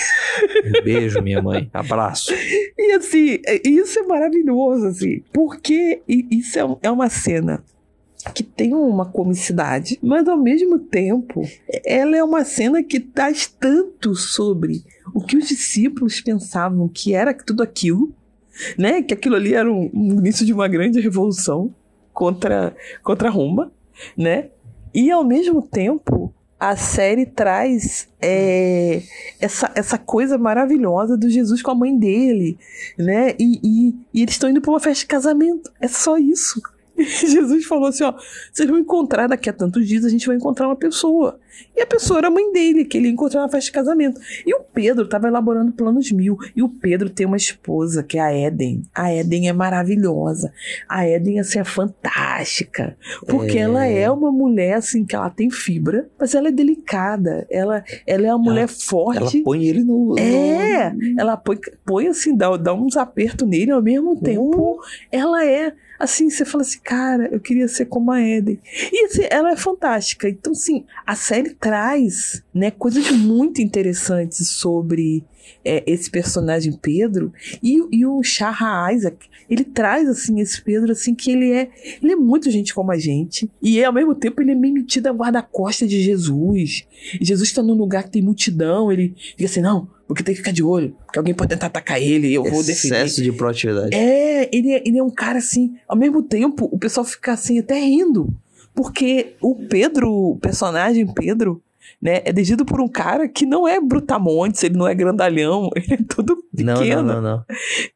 S2: beijo, minha mãe. Abraço.
S1: E assim, é, isso é maravilhoso, assim, porque isso é, é uma cena que tem uma comicidade, mas ao mesmo tempo ela é uma cena que traz tanto sobre o que os discípulos pensavam que era tudo aquilo, né? Que aquilo ali era um, um início de uma grande revolução contra contra Roma, né? E ao mesmo tempo a série traz é, essa, essa coisa maravilhosa do Jesus com a mãe dele, né? E, e, e eles estão indo para uma festa de casamento. É só isso. Jesus falou assim: ó, vocês vão encontrar daqui a tantos dias, a gente vai encontrar uma pessoa. E a pessoa era a mãe dele, que ele ia encontrar na festa de casamento. E o Pedro estava elaborando planos mil. E o Pedro tem uma esposa, que é a Eden. A Eden é maravilhosa. A Eden, assim, é fantástica. Porque é... ela é uma mulher, assim, que ela tem fibra, mas ela é delicada. Ela, ela é uma mulher forte.
S2: Ela põe ele no.
S1: É! No... Ela põe, põe assim, dá, dá uns apertos nele, ao mesmo tempo, uh. ela é assim, você fala assim, cara, eu queria ser como a Eden. E assim, ela é fantástica. Então, sim, a série traz, né, coisas muito interessantes sobre é, esse personagem Pedro e, e o Shah Isaac. Ele traz, assim, esse Pedro, assim, que ele é, ele é muito gente como a gente. E ao mesmo tempo ele é meio metido a guarda-costa de Jesus. E Jesus está num lugar que tem multidão, ele fica assim, não, porque tem que ficar de olho, porque alguém pode tentar atacar ele e eu vou defender.
S2: Excesso de proatividade.
S1: É ele, é, ele é um cara assim, ao mesmo tempo, o pessoal fica assim até rindo. Porque o Pedro, o personagem Pedro, né? É dirigido por um cara que não é brutamontes, ele não é grandalhão, ele é tudo pequeno.
S2: Não, não, não, não.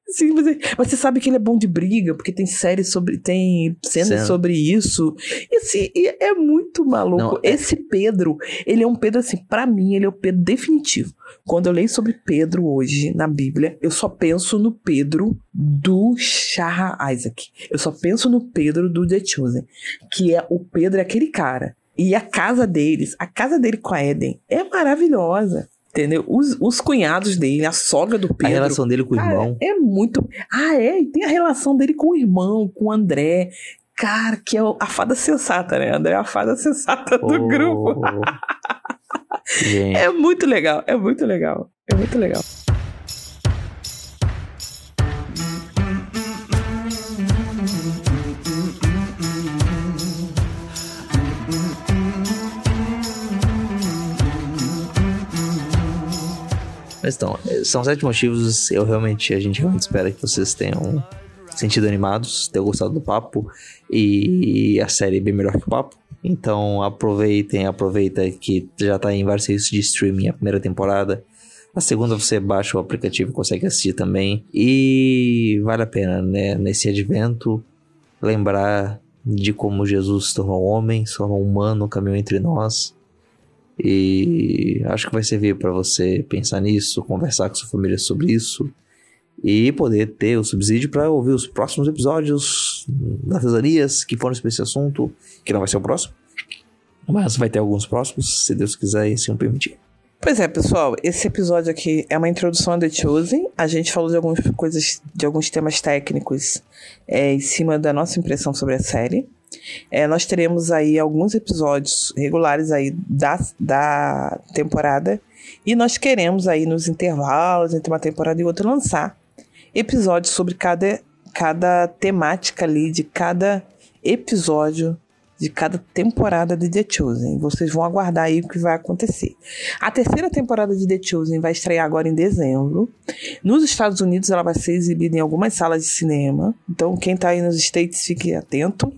S1: Sim, mas, mas, você sabe que ele é bom de briga, porque tem série sobre. tem cenas sobre isso. E assim, é muito maluco. Não, é... Esse Pedro, ele é um Pedro, assim, para mim, ele é o Pedro definitivo. Quando eu leio sobre Pedro hoje na Bíblia, eu só penso no Pedro do Shah Isaac. Eu só penso no Pedro do The Chosen. Que é o Pedro, é aquele cara e a casa deles, a casa dele com a Eden, é maravilhosa. Entendeu? Os, os cunhados dele, a sogra do Pedro.
S2: A relação dele com o irmão.
S1: É muito. Ah, é? E tem a relação dele com o irmão, com o André. Cara, que é a fada sensata, né? André é a fada sensata do oh, grupo. é muito legal, é muito legal. É muito legal.
S2: Então, são sete motivos. Eu realmente, a gente realmente espera que vocês tenham sentido animados, tenham gostado do papo. E a série é bem melhor que o papo. Então aproveitem, aproveita que já tá em vários serviços de streaming a primeira temporada. A segunda você baixa o aplicativo consegue assistir também. E vale a pena, né? Nesse advento, lembrar de como Jesus se tornou homem, se tornou humano, caminhou entre nós. E acho que vai servir para você pensar nisso, conversar com sua família sobre isso e poder ter o subsídio para ouvir os próximos episódios das artesanias que foram sobre esse assunto, que não vai ser o próximo, mas vai ter alguns próximos, se Deus quiser e assim o permitir.
S1: Pois é, pessoal, esse episódio aqui é uma introdução a The Chosen. A gente falou de algumas coisas, de alguns temas técnicos é, em cima da nossa impressão sobre a série. É, nós teremos aí alguns episódios regulares aí da, da temporada. E nós queremos aí nos intervalos entre uma temporada e outra lançar episódios sobre cada, cada temática ali de cada episódio de cada temporada de The Chosen. Vocês vão aguardar aí o que vai acontecer. A terceira temporada de The Chosen vai estrear agora em dezembro. Nos Estados Unidos ela vai ser exibida em algumas salas de cinema. Então quem está aí nos States fique atento.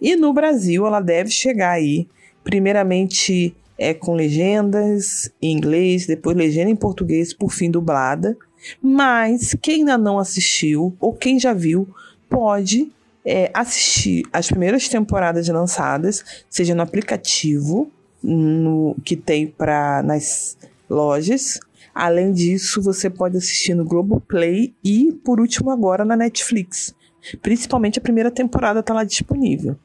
S1: E no Brasil ela deve chegar aí, primeiramente é com legendas em inglês, depois legenda em português, por fim dublada. Mas quem ainda não assistiu ou quem já viu pode é, assistir as primeiras temporadas lançadas, seja no aplicativo no, que tem para nas lojas. Além disso, você pode assistir no Globoplay e, por último, agora na Netflix. Principalmente a primeira temporada está lá disponível.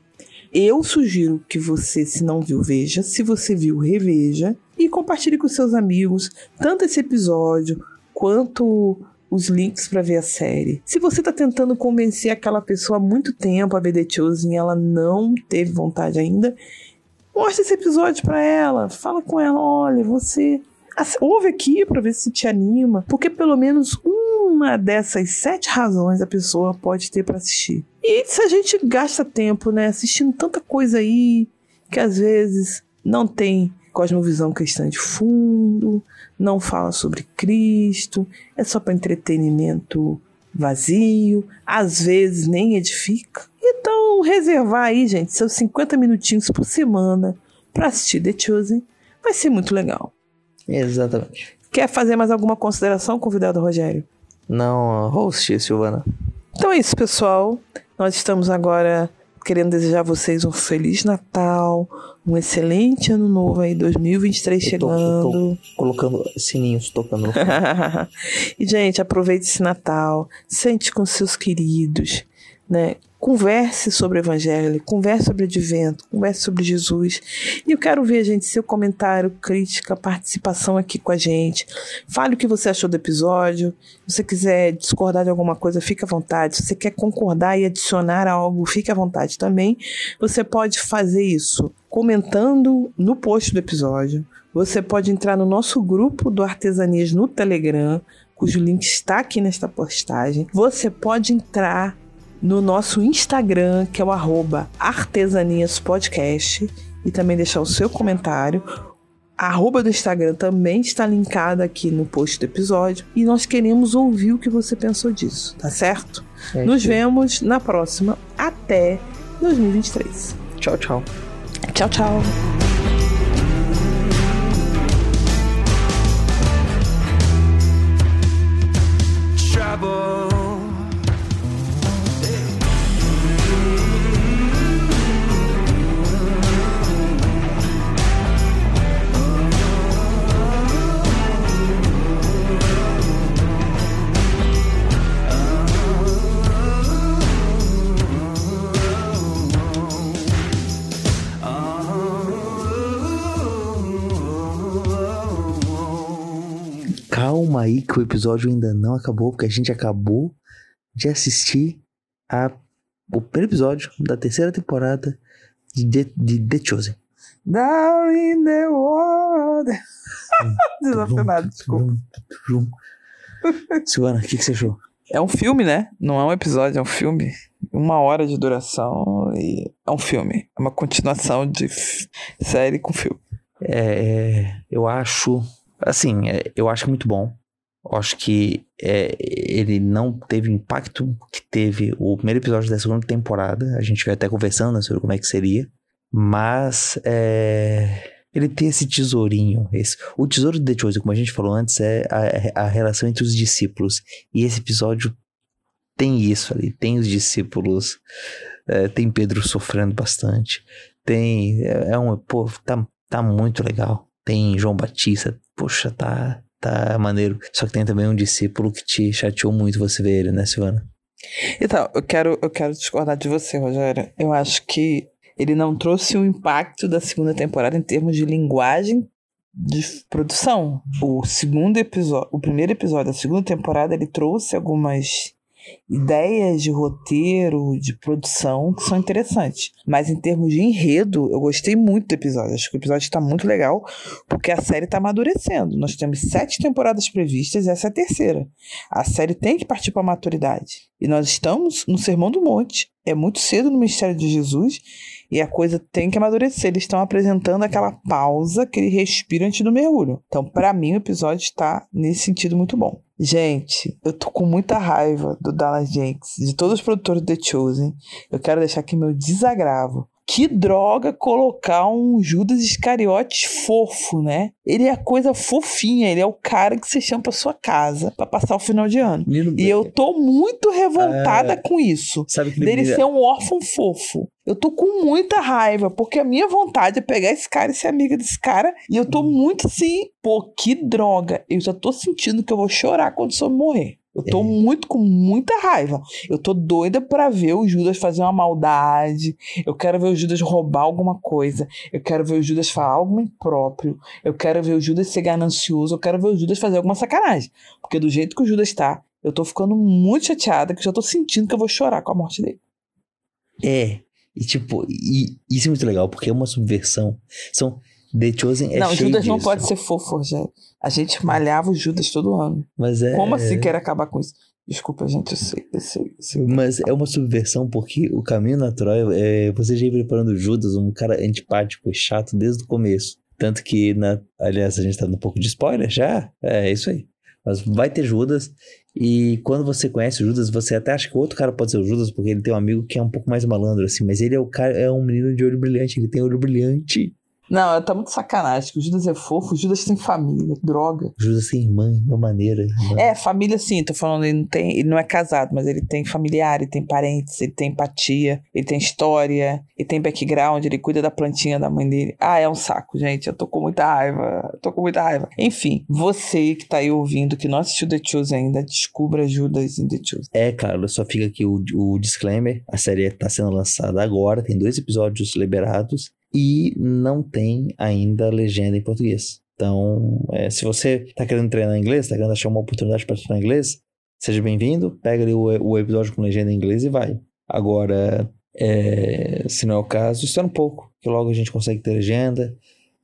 S1: Eu sugiro que você, se não viu, veja. Se você viu, reveja. E compartilhe com seus amigos tanto esse episódio quanto os links para ver a série. Se você está tentando convencer aquela pessoa há muito tempo a ver The Chosen e ela não teve vontade ainda, mostre esse episódio para ela. Fala com ela, olha, você ouve aqui para ver se te anima, porque pelo menos uma dessas sete razões a pessoa pode ter para assistir. E se a gente gasta tempo, né, assistindo tanta coisa aí que às vezes não tem cosmovisão cristã de fundo, não fala sobre Cristo, é só para entretenimento vazio, às vezes nem edifica. Então, reservar aí, gente, seus 50 minutinhos por semana para assistir The Chosen vai ser muito legal.
S2: Exatamente.
S1: Quer fazer mais alguma consideração, convidado Rogério?
S2: Não, host, Silvana.
S1: Então é isso, pessoal. Nós estamos agora querendo desejar a vocês um feliz Natal, um excelente ano novo aí, 2023 chegando. Tô, tô
S2: colocando sininhos tocando.
S1: e, gente, aproveite esse Natal, sente com seus queridos, né? Converse sobre o Evangelho, converse sobre o Advento, converse sobre Jesus. E eu quero ver, gente, seu comentário, crítica, participação aqui com a gente. Fale o que você achou do episódio. Se você quiser discordar de alguma coisa, fique à vontade. Se você quer concordar e adicionar algo, fique à vontade também. Você pode fazer isso comentando no post do episódio. Você pode entrar no nosso grupo do Artesanias no Telegram, cujo link está aqui nesta postagem. Você pode entrar no nosso Instagram, que é o arroba artesaniaspodcast, e também deixar o seu comentário. A arroba do Instagram também está linkada aqui no post do episódio. E nós queremos ouvir o que você pensou disso, tá certo? É Nos vemos na próxima. Até 2023.
S2: Tchau, tchau.
S1: Tchau, tchau.
S2: Aí que o episódio ainda não acabou, porque a gente acabou de assistir a, o primeiro episódio da terceira temporada de The, de The Chosen.
S1: Down in the world. Desafinado, desculpa.
S2: Silvana, o que, que você achou?
S1: É um filme, né? Não é um episódio, é um filme. Uma hora de duração e é um filme. É uma continuação de série com filme.
S2: É, eu acho Assim, é, eu acho muito bom. Acho que é, ele não teve o impacto que teve o primeiro episódio da segunda temporada. A gente vai até conversando né, sobre como é que seria. Mas é, ele tem esse tesourinho. Esse, o tesouro de The Chosen, como a gente falou antes, é a, a relação entre os discípulos. E esse episódio tem isso ali. Tem os discípulos. É, tem Pedro sofrendo bastante. Tem. É, é um. Pô, tá, tá muito legal. Tem João Batista poxa, tá, tá maneiro. Só que tem também um discípulo que te chateou muito você ver ele, né, Silvana?
S1: Então, eu quero, eu quero discordar de você, Rogério. Eu acho que ele não trouxe o impacto da segunda temporada em termos de linguagem de produção. O segundo episódio, o primeiro episódio da segunda temporada, ele trouxe algumas ideias de roteiro, de produção que são interessantes. Mas em termos de enredo, eu gostei muito do episódio. Acho que o episódio está muito legal, porque a série está amadurecendo. Nós temos sete temporadas previstas, essa é a terceira. A série tem que partir para a maturidade. E nós estamos no Sermão do Monte. É muito cedo no Mistério de Jesus. E a coisa tem que amadurecer. Eles estão apresentando aquela pausa, aquele respiro antes do mergulho. Então, para mim, o episódio está nesse sentido muito bom. Gente, eu tô com muita raiva do Dallas Jenks, de todos os produtores do The Chosen. Eu quero deixar aqui meu desagravo. Que droga colocar um Judas Iscariotes fofo, né? Ele é a coisa fofinha, ele é o cara que você chama pra sua casa pra passar o final de ano.
S2: Menino,
S1: E eu tô muito revoltada
S2: É.
S1: com isso.
S2: Sabe que
S1: Dele
S2: ele
S1: ser um órfão fofo. Eu tô com muita raiva, porque a minha vontade é pegar esse cara e ser amiga desse cara. E eu tô
S2: Hum.
S1: muito assim, pô, que droga. Eu já tô sentindo que eu vou chorar quando o morrer. Eu tô
S2: É.
S1: muito com muita raiva. Eu tô doida pra ver o Judas fazer uma maldade. Eu quero ver o Judas roubar alguma coisa. Eu quero ver o Judas falar algo impróprio. Eu quero ver o Judas ser ganancioso. Eu quero ver o Judas fazer alguma sacanagem. Porque do jeito que o Judas tá, eu tô ficando muito chateada, que eu já tô sentindo que eu vou chorar com a morte dele.
S2: É. E tipo, e, isso é muito legal, porque é uma subversão. São. The Chosen é
S1: não,
S2: cheio
S1: Judas não
S2: disso.
S1: pode ser fofo, Rogério. A gente malhava o Judas todo ano.
S2: Mas é.
S1: Como assim quer acabar com isso? Desculpa, gente, eu sei, eu sei, eu sei.
S2: Mas é uma subversão porque o caminho natural é você já ir preparando o Judas, um cara antipático e chato desde o começo. Tanto que, na, aliás, a gente tá dando um pouco de spoiler já. É, é isso aí. Mas vai ter Judas. E quando você conhece o Judas, você até acha que o outro cara pode ser o Judas, porque ele tem um amigo que é um pouco mais malandro, assim. Mas ele é o cara, é um menino de olho brilhante. Ele tem olho brilhante.
S1: Não, tá muito sacanagem. O Judas é fofo, o Judas tem família, droga.
S2: Judas tem mãe, uma maneira. irmã.
S1: É, família sim, tô falando, ele não tem, ele não é casado, mas ele tem familiar, ele tem parentes, ele tem empatia, ele tem história, ele tem background, ele cuida da plantinha da mãe dele. Ah, é um saco, gente. Eu tô com muita raiva. Tô com muita raiva. Enfim, você que tá aí ouvindo, que não assistiu The Chosen ainda, descubra Judas em The Chosen.
S2: É, cara, só fica aqui o, o disclaimer. A série tá sendo lançada agora, tem dois episódios liberados e não tem ainda legenda em português. Então, é, se você tá querendo treinar inglês, tá querendo achar uma oportunidade para treinar inglês, seja bem-vindo, pega ali o, o episódio com legenda em inglês e vai. Agora, é, se não é o caso, espera um pouco, que logo a gente consegue ter legenda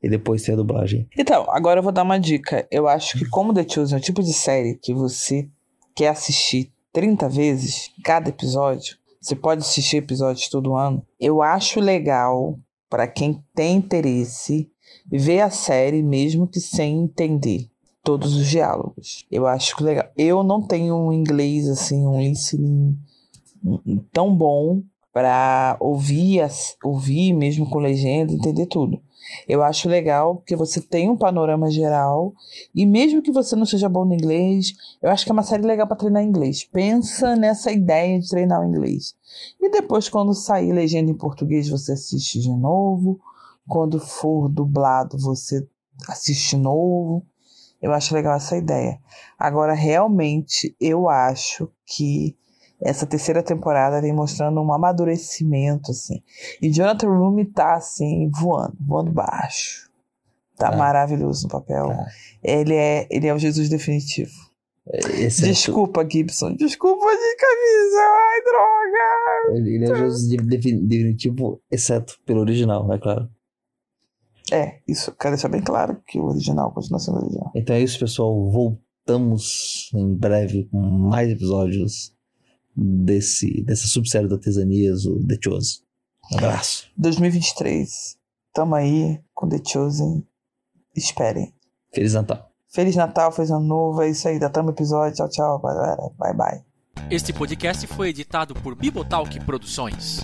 S2: e depois ter a dublagem.
S1: Então, agora eu vou dar uma dica. Eu acho que como The Chosen é o tipo de série que você quer assistir 30 vezes cada episódio, você pode assistir episódios todo ano. Eu acho legal para quem tem interesse ver a série mesmo que sem entender todos os diálogos. Eu acho legal. Eu não tenho um inglês assim, um listening tão bom para ouvir, ouvir mesmo com legenda, entender tudo. Eu acho legal porque você tem um panorama geral e mesmo que você não seja bom no inglês, eu acho que é uma série legal para treinar inglês. Pensa nessa ideia de treinar o inglês. E depois quando sair legenda em português, você assiste de novo. Quando for dublado, você assiste novo. Eu acho legal essa ideia. Agora, realmente, eu acho que essa terceira temporada vem mostrando um amadurecimento, assim. E Jonathan Rumi tá, assim, voando, voando baixo. Tá
S2: Tá.
S1: maravilhoso no papel.
S2: Tá.
S1: Ele, é, ele é o Jesus definitivo.
S2: Exceto-
S1: Desculpa, Gibson. Desculpa de camisa. Ai, droga.
S2: Ele, ele é o Jesus de- defi- definitivo, exceto pelo original, é claro.
S1: É, isso. Quero deixar bem claro que o original continua sendo original.
S2: Então é isso, pessoal. Voltamos em breve com mais episódios desse, dessa subsérie de artesanias, o The Chosen. Um abraço.
S1: 2023. Tamo aí com The Chosen. Esperem.
S2: Feliz Natal.
S1: Feliz Natal, feliz ano novo. É isso aí. Datamos o episódio. Tchau, tchau, galera. Bye, bye.
S3: Este podcast foi editado por Bibotalk Produções.